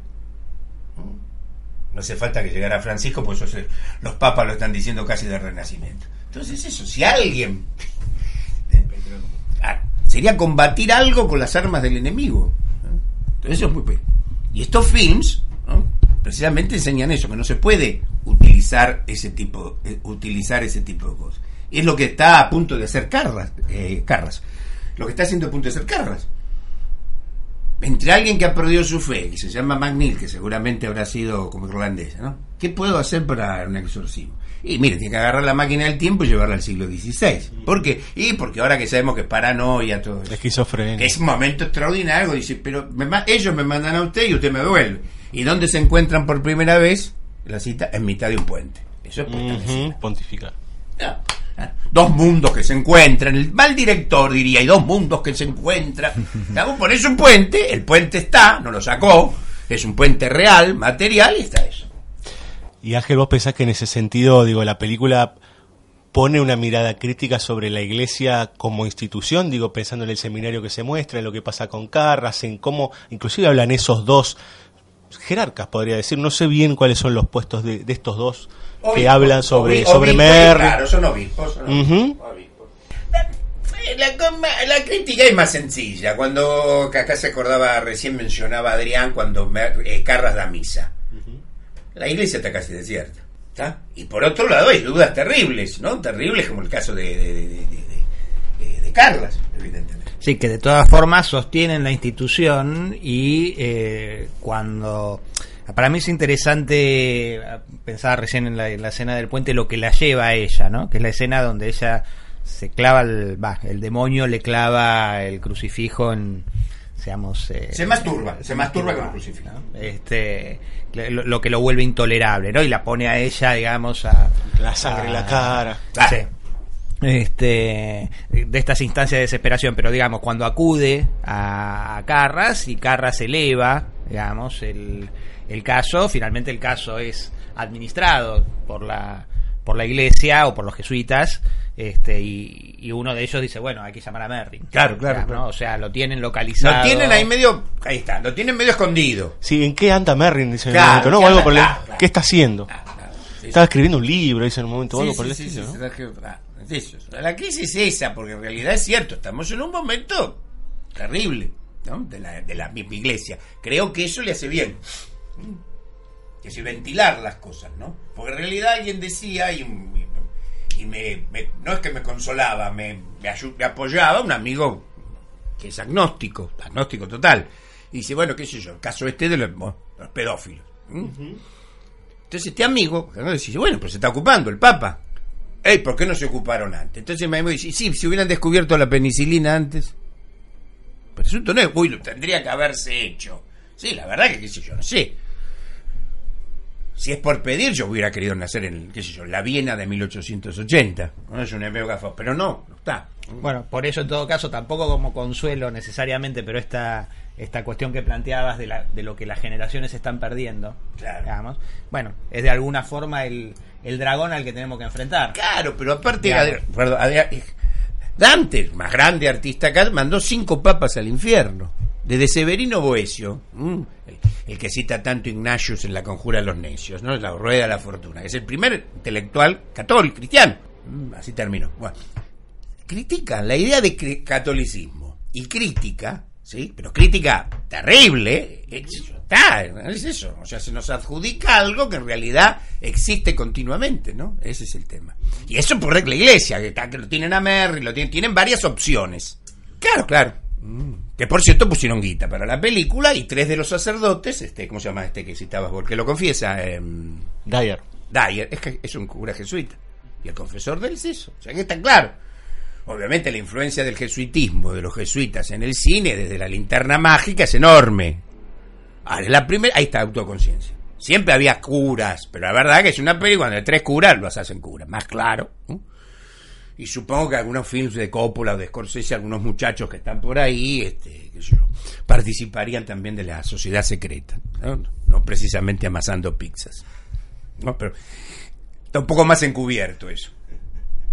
No hace falta que llegara Francisco, pues eso es- los papas lo están diciendo casi de renacimiento. Entonces eso, si alguien... Ah, sería combatir algo con las armas del enemigo. ¿no? Entonces eso es muy... Y estos films, precisamente enseñan eso, que no se puede utilizar ese tipo, eh, utilizar ese tipo de cosas. Es lo que está a punto de hacer Carras, eh, Carras. Lo que está haciendo a punto de hacer Carras. Entre alguien que ha perdido su fe, que se llama McNeil, que seguramente habrá sido como irlandesa, ¿no? ¿Qué puedo hacer para un exorcismo? Y mire, tiene que agarrar la máquina del tiempo y llevarla al siglo XVI. ¿Por qué? Y porque ahora que sabemos que es paranoia, todo eso.
Esquizofrenia.
Es un momento extraordinario. Dice, pero me ellos me mandan a usted y usted me devuelve. ¿Y dónde se encuentran por primera vez? La cita en mitad de un puente. Eso es
pontificar.
Ah, ah, Dos mundos que se encuentran. El mal director diría, hay dos mundos que se encuentran. Vamos por eso un puente. El puente está, no lo sacó. Es un puente real, material y está eso.
Y Ángel, vos pensás que en ese sentido, digo, la película pone una mirada crítica sobre la iglesia como institución, digo, pensando en el seminario que se muestra, en lo que pasa con Carras, en cómo, inclusive hablan esos dos jerarcas, podría decir, no sé bien cuáles son los puestos de, de estos dos que hablan sobre, sobre Merry.
Claro, son obispos. son La, crítica es más sencilla. Cuando acá se acordaba, recién mencionaba Adrián, cuando Mer- eh, Carras da misa. La iglesia está casi desierta. Y por otro lado hay dudas terribles, ¿no? Terribles como el caso de- de Carlas, evidentemente.
Sí, que de todas formas sostienen la institución y eh, cuando... Para mí es interesante eh, pensar recién en la, en la escena del puente lo que la lleva a ella, ¿no? Que es la escena donde ella se clava, el, va, el demonio le clava el crucifijo en, seamos... eh,
Se masturba, se masturba con el crucifijo.
este lo, lo que lo vuelve intolerable, ¿no? Y la pone a ella, digamos, a...
La sangre en la cara.
Sí. Este, de estas instancias de desesperación, pero digamos, cuando acude a, a Carras y Carras eleva, digamos, el, el caso, finalmente el caso es administrado por la, por la iglesia o por los jesuitas, este, y, y uno de ellos dice, bueno, hay que llamar a Merrin.
Claro, claro,
¿no?
claro.
O sea, lo tienen localizado.
Lo tienen ahí medio, ahí está, lo tienen medio escondido.
Sí, ¿en qué anda Merrin? Dice en un
Claro,
momento, ¿no?
¿qué
O algo
anda?
por el-
Claro, claro.
¿Qué está haciendo?
Sí,
Estaba escribiendo un libro, dice en un momento, o algo
Sí,
por el
sí,
estilo,
sí,
¿no?
Eso. La crisis es esa, porque en realidad es cierto, estamos en un momento terrible ¿no? de, la, de la misma iglesia. Creo que eso le hace bien. Que si ventilar las cosas, ¿no? Porque en realidad alguien decía, y, y me, me- no es que me consolaba, me, me, apoyaba un amigo que es agnóstico, agnóstico total. Y dice, bueno, qué sé yo, el caso este de los, pedófilos. ¿Mm? Entonces este amigo, ¿no? dice, bueno, pues se está ocupando el Papa. Ey, ¿por qué no se ocuparon antes? Entonces amigo dice, sí, si hubieran descubierto la penicilina antes. El asunto no es, uy, lo tendría que haberse hecho. Sí, la verdad que qué sé yo, no sé. Si es por pedir, yo hubiera querido nacer en, qué sé yo, la Viena de 1880. No es un gafo, pero no, no está.
Bueno, por eso en todo caso, tampoco como consuelo necesariamente, pero esta, esta cuestión que planteabas de, la, de lo que las generaciones están perdiendo, digamos, bueno, es de alguna forma el, el dragón al que tenemos que enfrentar.
Claro, pero aparte, Adri- perdón, Adri- Dante, más grande artista acá, mandó cinco papas al infierno. Desde Severino Boesio, mm, el, el que cita tanto Ignatius en La Conjura de los Necios, ¿no? La Rueda de la Fortuna, que es el primer intelectual católico, cristiano. Mm, así terminó. Bueno, critica la idea de catolicismo y crítica, ¿sí? Pero crítica terrible, eh, está, es eso, o sea, se nos adjudica algo que en realidad existe continuamente, ¿no? Ese es el tema. Y eso por la iglesia, que, está- que lo tienen a Merry, lo tienen, tienen varias opciones. Claro, claro. Mm. Que por cierto pusieron guita para la película y tres de los sacerdotes, este, ¿cómo se llama este que citabas? Porque lo confiesa. em,
Dyer.
Dyer, es que es un cura jesuita. Y el confesor de él es eso. O sea que está claro. Obviamente la influencia del jesuitismo, de los jesuitas en el cine, desde la linterna mágica, es enorme. Ahora, la primera, ahí está autoconciencia. Siempre había curas, pero la verdad que es una película donde tres curas los hacen curas, más claro. Y supongo que algunos films de Coppola o de Scorsese, algunos muchachos que están por ahí, este, qué sé yo, participarían también de la sociedad secreta, ¿no? No precisamente amasando pizzas. No, pero está un poco más encubierto eso.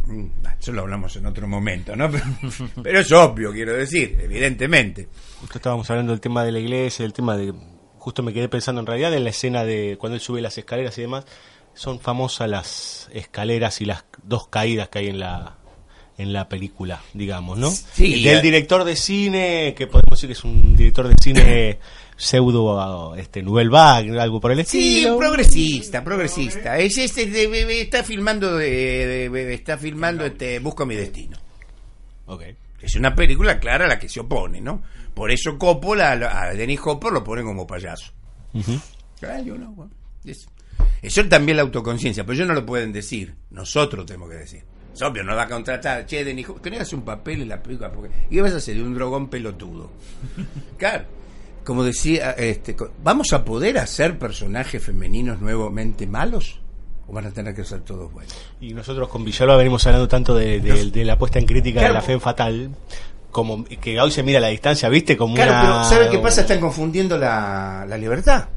Mm, Eso lo hablamos en otro momento, ¿no? Pero, pero es obvio, quiero decir, evidentemente.
Justo estábamos hablando del tema de la iglesia, el tema de... Justo me quedé pensando en realidad en la escena de cuando él sube las escaleras y demás. Son famosas las escaleras y las dos caídas que hay en la en la película, digamos, ¿no?
Sí,
Del
eh.
director de cine, que podemos decir que es un director de cine pseudo este Nouvelle Vague, algo por el
Sí,
estilo.
progresista, progresista. Es este, de- de- está filmando, de- está filmando este, Busco mi destino.
Ok.
Es una película clara a la que se opone, ¿no? Por eso Coppola, a Denis Hopper lo ponen como payaso. Ah, yo no, bueno, Eso también la autoconciencia, pero ellos no lo pueden decir. Nosotros tenemos que decir. Es obvio, no va a contratar, che, Denis Hopper, que no hagas un papel en la película, porque y vas a ser de un drogón pelotudo. Claro, como decía, este, ¿vamos a poder hacer personajes femeninos nuevamente malos? ¿O van a tener que ser todos buenos?
Y nosotros con Villalba venimos hablando tanto de, de- de la puesta en crítica
Claro.
de la fe fatal, como que hoy se mira a la distancia, ¿viste? Como
Claro,
una...
pero ¿sabe qué pasa? Están confundiendo la, la libertad.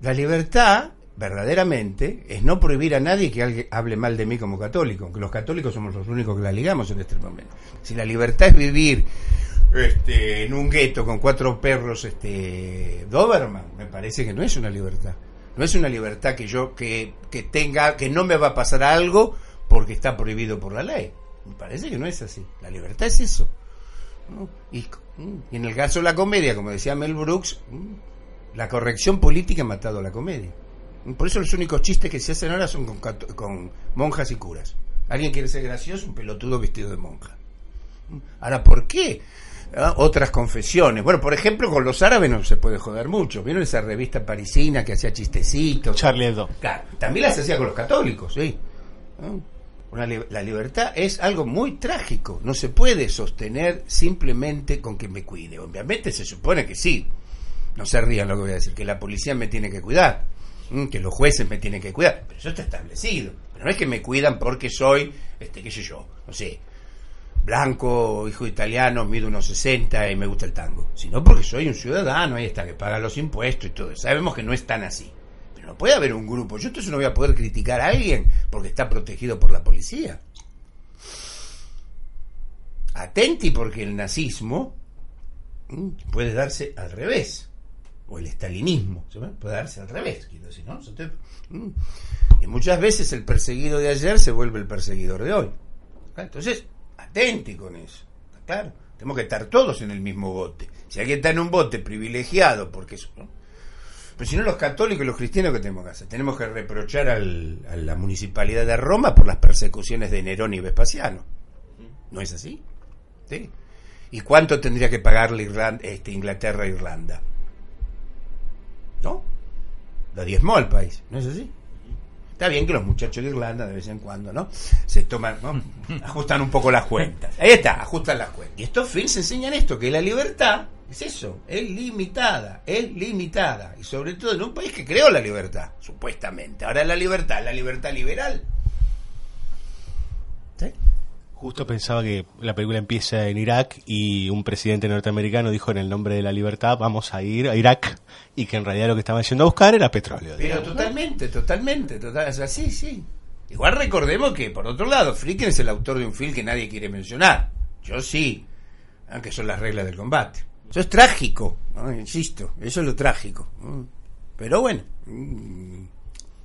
La libertad, verdaderamente, es no prohibir a nadie que alguien hable mal de mí como católico, aunque los católicos somos los únicos que la ligamos en este momento. Si la libertad es vivir este, en un gueto con cuatro perros este, Doberman, me parece que no es una libertad. No es una libertad que yo que, que tenga, que no me va a pasar algo porque está prohibido por la ley. Me parece que no es así. La libertad es eso. Y, en el caso de la comedia, como decía Mel Brooks, la corrección política ha matado a la comedia. Por eso los únicos chistes que se hacen ahora son con, con monjas y curas. Alguien quiere ser gracioso, un pelotudo vestido de monja. Ahora, ¿por qué? Ah, Otras confesiones. Bueno, por ejemplo, con los árabes no se puede joder mucho. ¿Vieron esa revista parisina que hacía chistecitos?
Charlie Hebdo.
Claro, también las hacía con los católicos, sí. Una la libertad es algo muy trágico. No se puede sostener simplemente con que me cuide. Obviamente se supone que sí. No se rían lo que voy a decir. Que la policía me tiene que cuidar. Que los jueces me tienen que cuidar. Pero eso está establecido. Pero no es que me cuidan porque soy, este, qué sé yo, no sé, blanco, hijo de italiano, mido unos 60 y me gusta el tango. Sino porque soy un ciudadano, ahí está, que paga los impuestos y todo. Sabemos que no es tan así. Pero no puede haber un grupo. Yo entonces no voy a poder criticar a alguien porque está protegido por la policía. Atenti porque el nazismo mm, puede darse al revés. O el estalinismo puede darse al revés. Quiero decir, ¿no? Mm. Y muchas veces el perseguido de ayer se vuelve el perseguidor de hoy. Ah, Entonces, atenti con eso. ¿Está claro? Tenemos que estar todos en el mismo bote. Si alguien está en un bote privilegiado, porque eso, ¿no? Pero si no, los católicos y los cristianos, ¿qué tenemos que hacer? Tenemos que reprochar al- a la municipalidad de Roma por las persecuciones de Nerón y Vespasiano. ¿No es así? ¿Sí? ¿Y cuánto tendría que pagarle Irlanda, este, Inglaterra a Irlanda? ¿No? Lo diezmó al país, ¿no es así? Está bien que los muchachos de Irlanda de vez en cuando, ¿no? Se toman, ¿no? ajustan un poco las cuentas. Ahí está, ajustan las cuentas. Y estos films enseñan esto, que la libertad Es eso, es limitada, es limitada. Y sobre todo en un país que creó la libertad, supuestamente. Ahora la libertad, la libertad liberal.
Justo pensaba que la película empieza en Irak y un presidente norteamericano dijo en el nombre de la libertad vamos a ir a Irak y que en realidad lo que estaban yendo a buscar era petróleo.
Pero
digamos.
totalmente, totalmente, total, así, sí. Igual recordemos que, por otro lado, Fricken es el autor de un film que nadie quiere mencionar. Yo sí, aunque son las reglas del combate. Eso es trágico, ¿no? insisto, eso es lo trágico. Pero bueno, mm,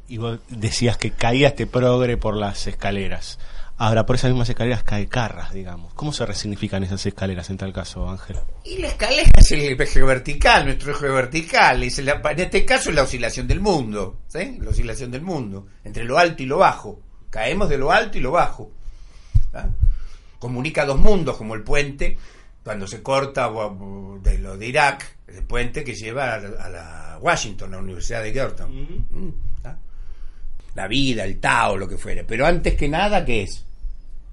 Y vos decías que caía este progre por las escaleras. Ahora, por esas mismas escaleras cae Carras, digamos. ¿Cómo se resignifican esas escaleras en tal caso, Ángela?
Y la escalera es el eje vertical, nuestro eje vertical. Es en este caso es la oscilación del mundo. ¿sí? La oscilación del mundo. Entre lo alto y lo bajo. Caemos de lo alto y lo bajo. ¿ah? Comunica dos mundos, como el puente, cuando se corta de lo de Irak, el puente que lleva a, a la Washington, a la Universidad de Georgetown. Mm, ¿ah? La vida, el Tao, lo que fuere. Pero antes que nada, ¿qué es?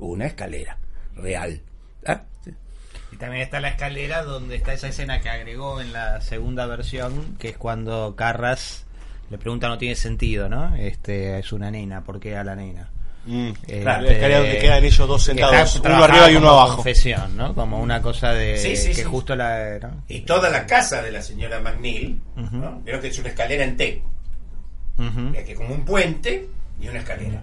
Una escalera real. ¿ah?
Y también está la escalera donde está esa escena que agregó en la segunda versión, que es cuando Carras le pregunta no tiene sentido, ¿no? Este es una nena, ¿por qué a la nena? Este,
claro, la escalera donde quedan ellos dos sentados, uno arriba y uno
como
abajo.
Confesión, ¿no? Como una cosa de
Sí, sí,
que
sí.
justo la ¿no?
Y toda la casa de la señora McNeil, ¿no? Veo que es una escalera en T. Es que como un puente y una escalera.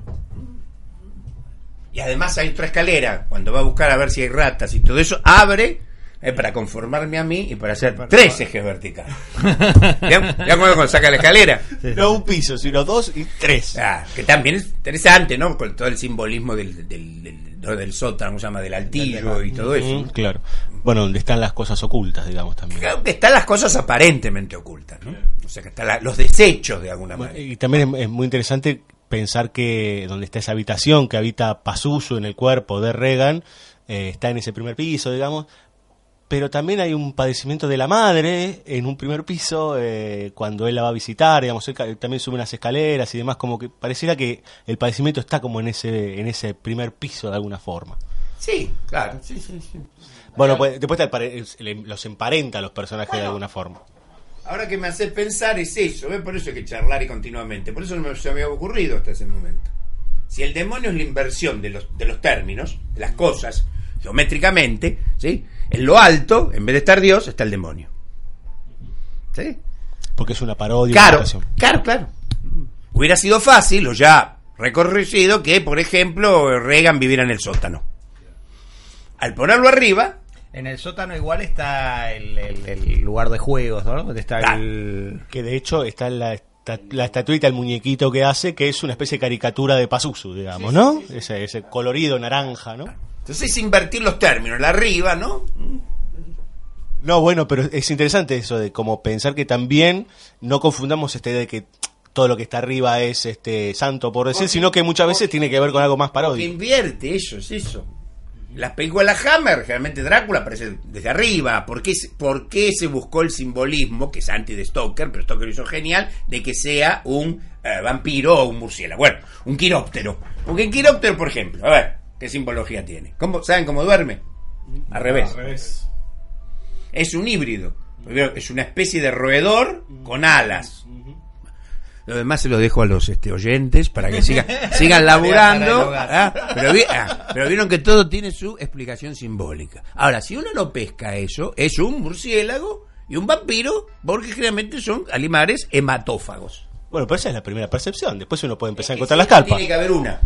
Y además hay otra escalera, cuando va a buscar a ver si hay ratas y todo eso, abre eh, para conformarme a mí y para hacer tres ejes verticales. ¿Ya, ya cuando saca la escalera?
No un piso, sino dos y tres.
Ah, que también es interesante, ¿no? Con todo el simbolismo del, del, del, del- sótano, ¿cómo se llama? Del altillo y todo eso.
Mm, claro. Bueno, donde están las cosas ocultas, digamos también.
Claro que están las cosas aparentemente ocultas, ¿no? O sea, que están la- los desechos de alguna manera.
Y también es, es muy interesante pensar que donde está esa habitación que habita Pazuzu en el cuerpo de Reagan, eh, está en ese primer piso, digamos, pero también hay un padecimiento de la madre en un primer piso eh, cuando él la va a visitar, digamos, él también sube unas escaleras y demás, como que pareciera que el padecimiento está como en ese en ese primer piso de alguna forma.
Sí, claro, sí, sí, sí.
Bueno, pues, después te los emparenta a los personajes de alguna forma.
Ahora que me hace pensar es eso, ¿ves? Por eso hay que charlar y continuamente. Por eso no me- se me había ocurrido hasta ese momento. Si el demonio es la inversión de los, de los términos, de las cosas, geométricamente, ¿sí? En lo alto, en vez de estar Dios, está el demonio. ¿Sí?
Porque es una parodia.
Claro,
una
claro, claro. Hubiera sido fácil, o ya recorrido, que, por ejemplo, Reagan viviera en el sótano. Al ponerlo arriba,
En el sótano igual está el, el- el lugar de juegos, ¿no? Donde está el...
Que de hecho está la, esta- la estatuita, el muñequito que hace, que es una especie de caricatura de Pazuzu, digamos, ¿no? Ese, ese colorido naranja, ¿no?
entonces es invertir los términos, la arriba, ¿no?
No, bueno, pero es interesante eso de como pensar que también no confundamos esta idea de que todo lo que está arriba es este santo por decir, sino que muchas veces tiene que ver con algo más
Que
paródico.
invierte, eso es eso. Las películas Hammer, generalmente Drácula aparece desde arriba. ¿Por qué, se- por qué se buscó el simbolismo, que es anti de Stoker, pero Stoker lo hizo genial, de que sea un eh, vampiro o un murciélago? Bueno, un quiróptero. Porque el quiróptero, por ejemplo, a ver, ¿qué simbología tiene? ¿Cómo, ¿Saben cómo duerme? Al revés. Es un híbrido. Es una especie de roedor con alas. Lo demás se lo dejo a los este, oyentes para que sigan, sigan laburando. ¿ah? Pero, vi- ah, pero vieron que todo tiene su explicación simbólica. Ahora, si uno no pesca eso, es un murciélago y un vampiro, porque generalmente son animales hematófagos.
Bueno, pero esa es la primera percepción. Después uno puede empezar a encontrar las calpas.
Tiene que haber una.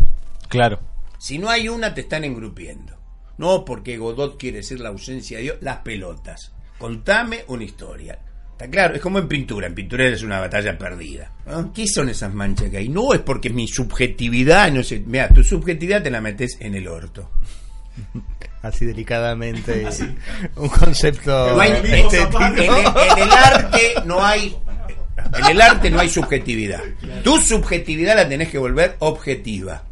Claro.
Si no hay una, te están engrupiendo. No porque Godot quiere decir la ausencia de Dios, las pelotas. Contame una historia. Está claro, es como en pintura. En pintura es una batalla perdida. ¿no? ¿Qué son esas manchas que hay? No es porque mi subjetividad, no sé. Mira, tu subjetividad te la metes en el orto.
Así delicadamente. Un concepto...
No hay-
este,
en, el, en el arte no hay. En el arte no hay subjetividad. Tu subjetividad la tenés que volver objetiva.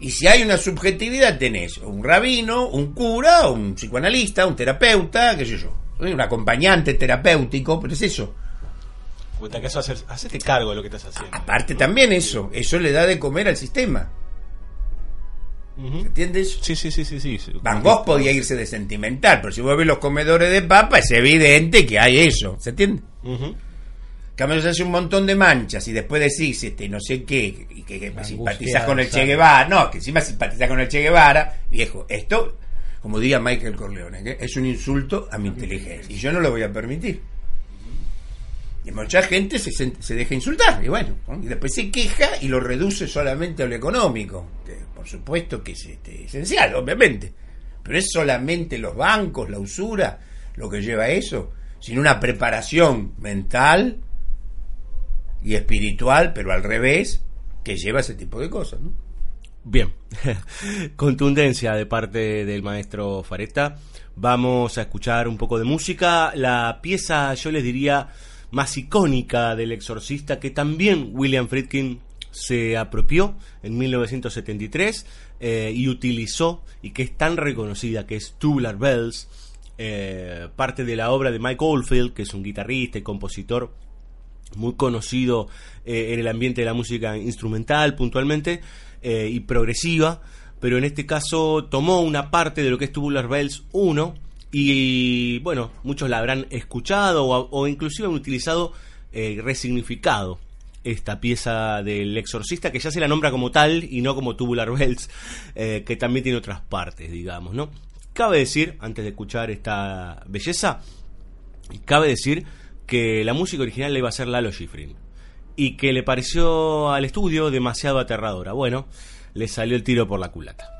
Y si hay una subjetividad, tenés un rabino, un cura, un psicoanalista, un terapeuta, qué sé yo. Un acompañante terapéutico, pero es eso.
En tal caso, hacer- hacete cargo de lo que estás haciendo.
Aparte también eso, eso le da de comer al sistema. ¿Se entiende eso?
Sí, sí, sí, sí, sí.
Van Gogh podía irse de sentimental, pero si vos ves los comedores de papa, es evidente que hay eso. ¿Se entiende? Cambio se hace un montón de manchas y después decís este no sé qué y que, que simpatizas
Angustiado,
con el Che. Guevara, no, que encima simpatizas con el Che Guevara, viejo, esto, como diría Michael Corleone, que es un insulto a mi inteligencia y yo no lo voy a permitir. Y mucha gente se, se deja insultar y bueno, ¿no? y después se queja y lo reduce solamente a lo económico, que por supuesto que es este, esencial, obviamente, pero es solamente los bancos, la usura, lo que lleva a eso, sin una preparación mental y espiritual, pero al revés, que lleva ese tipo de cosas, ¿no?
Bien, contundencia de parte del maestro Fareta. Vamos a escuchar un poco de música. La pieza, yo les diría, más icónica del exorcista, que también William Friedkin se apropió en 1973 eh, y utilizó, y que es tan reconocida, que es Tubular Bells, eh, parte de la obra de Mike Oldfield, que es un guitarrista y compositor muy conocido eh, en el ambiente de la música instrumental puntualmente eh, y progresiva, pero en este caso tomó una parte de lo que es Tubular Bells 1 y bueno, muchos la habrán escuchado o, o inclusive han utilizado eh, resignificado esta pieza del exorcista que ya se la nombra como tal y no como Tubular Bells, eh, que también tiene otras partes, digamos, ¿no? Cabe decir, antes de escuchar esta belleza, cabe decir que la música original le iba a ser Lalo Schifrin y que le pareció al estudio demasiado aterradora. Bueno, le salió el tiro por la culata.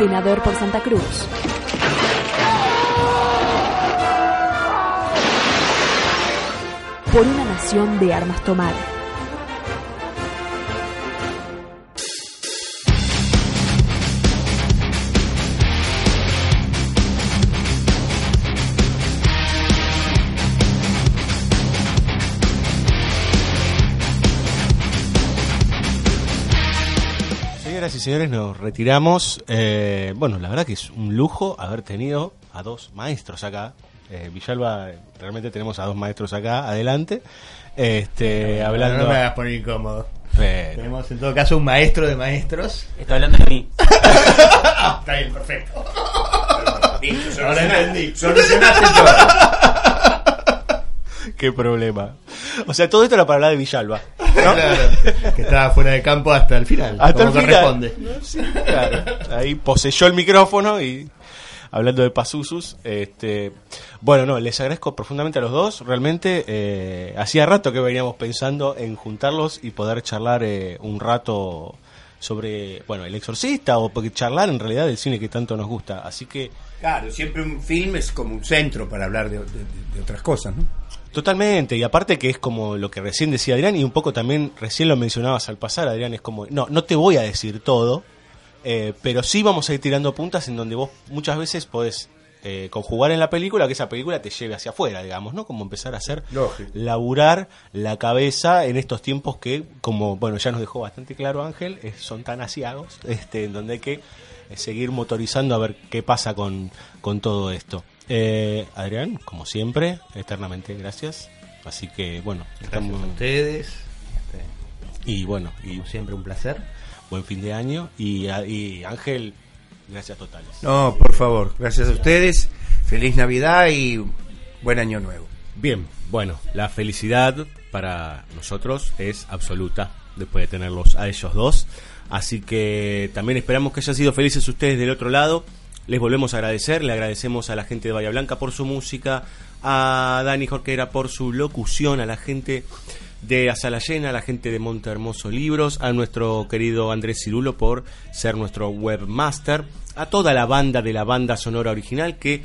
senador por Santa Cruz. Por una nación de armas tomar.
Y señores, nos retiramos. Eh, bueno, la verdad que es un lujo haber tenido a dos maestros acá. Eh, Villalba, realmente tenemos a dos maestros acá adelante. Este, hablando.
No me hagas poner incómodo.
Pero-
Tenemos en todo caso un maestro de maestros.
Está hablando de mí.
Ah, Está bien, perfecto. Ahora entendí.
Solucionaste todo.
Qué problema. O sea, todo esto era para hablar de Villalba. ¿no?
Claro, que estaba fuera de campo hasta el final.
Hasta
como
el final.
corresponde.
Sí, claro. Ahí poseyó el micrófono y hablando de Pazuzus, este, bueno, no, les agradezco profundamente a los dos. Realmente eh, hacía rato que veníamos pensando en juntarlos y poder charlar eh, un rato sobre, bueno, el exorcista o porque charlar en realidad del cine que tanto nos gusta. Así que
Claro, siempre un film es como un centro para hablar de, de- de otras cosas, ¿no?
Totalmente, y aparte que es como lo que recién decía Adrián, y un poco también recién lo mencionabas al pasar, Adrián, es como, no, no te voy a decir todo, eh, pero sí vamos a ir tirando puntas en donde vos muchas veces podés eh, conjugar en la película que esa película te lleve hacia afuera, digamos, ¿no? Como empezar a hacer,
Lógico.
laburar la cabeza en estos tiempos que, como, bueno, ya nos dejó bastante claro Ángel, eh, son tan asiagos, este, en donde hay que eh, seguir motorizando a ver qué pasa con, con todo esto. Eh, Adrián, como siempre, eternamente gracias. Así que, bueno,
Gracias a ustedes.
Y bueno, y
Como siempre, un placer.
buen fin de año. Y, a- y Ángel, gracias totales.
No, por favor, gracias a ustedes. Feliz Navidad y buen año nuevo.
Bien, bueno, la felicidad para nosotros es absoluta después de tenerlos a ellos dos. Así que también esperamos que hayan sido felices ustedes del otro lado. Les volvemos a agradecer, le agradecemos a la gente de Bahía Blanca por su música, a Dani Jorquera por su locución, a la gente de Asala Llena, a la gente de Monte Hermoso Libros, a nuestro querido Andrés Cirulo por ser nuestro webmaster, a toda la banda de la banda sonora original que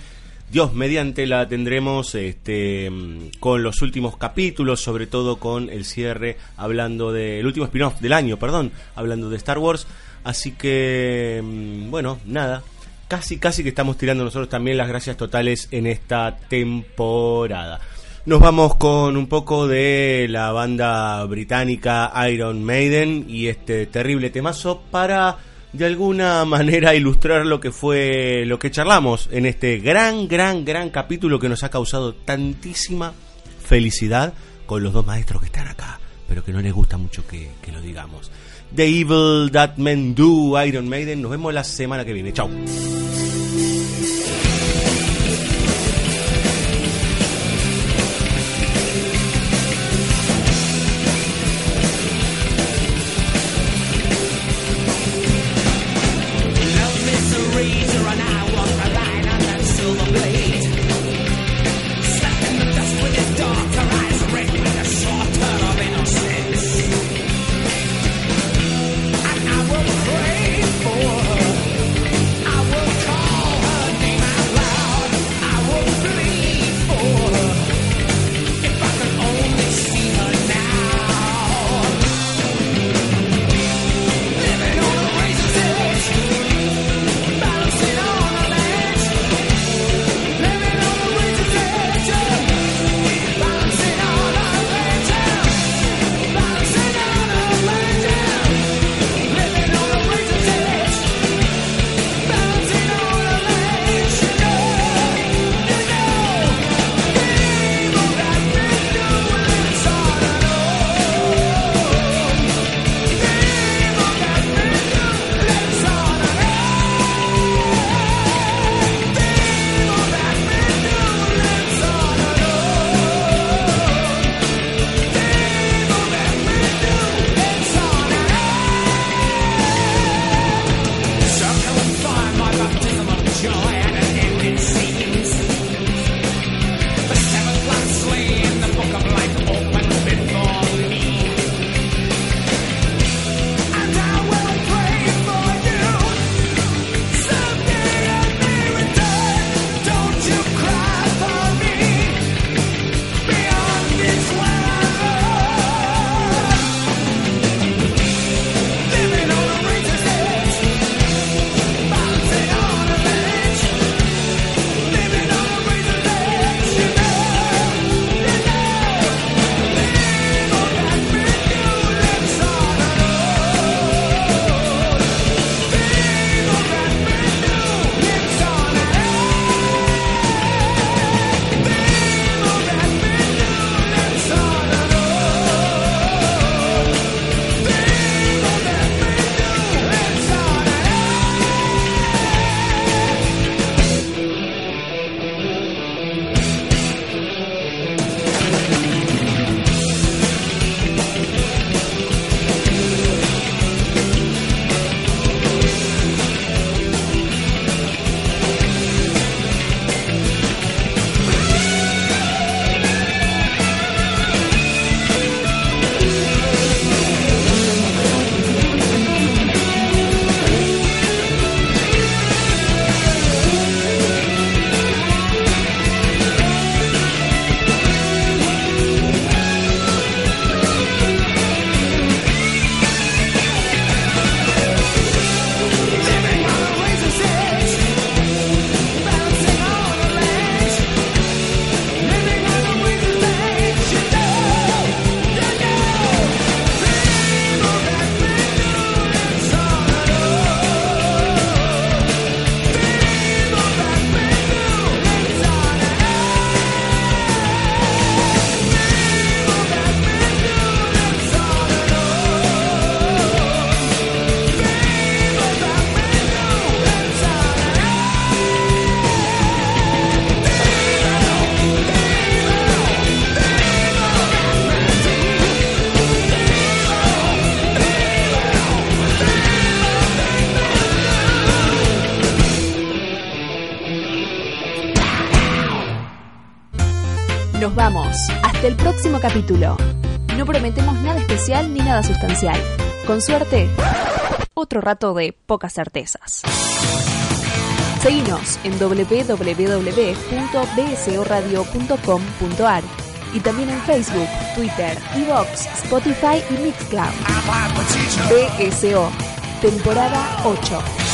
Dios mediante la tendremos este, con los últimos capítulos, sobre todo con el cierre, hablando del último spin-off del año, perdón, hablando de Star Wars. Así que, mm, bueno, nada, casi, casi que estamos tirando nosotros también las gracias totales en esta temporada. Nos vamos con un poco de la banda británica Iron Maiden y este terrible temazo para de alguna manera ilustrar lo que fue lo que charlamos en este gran, gran, gran capítulo que nos ha causado tantísima felicidad con los dos maestros que están acá, pero que no les gusta mucho que, que lo digamos. The Evil That Men Do, Iron Maiden. Nos vemos la semana que viene. Chao.
Capítulo. No prometemos nada especial ni nada sustancial. Con suerte, otro rato de pocas certezas. Seguinos en www.bsoradio.com.ar y también en Facebook, Twitter, Evox, Spotify y Mixcloud. BSO, temporada 8.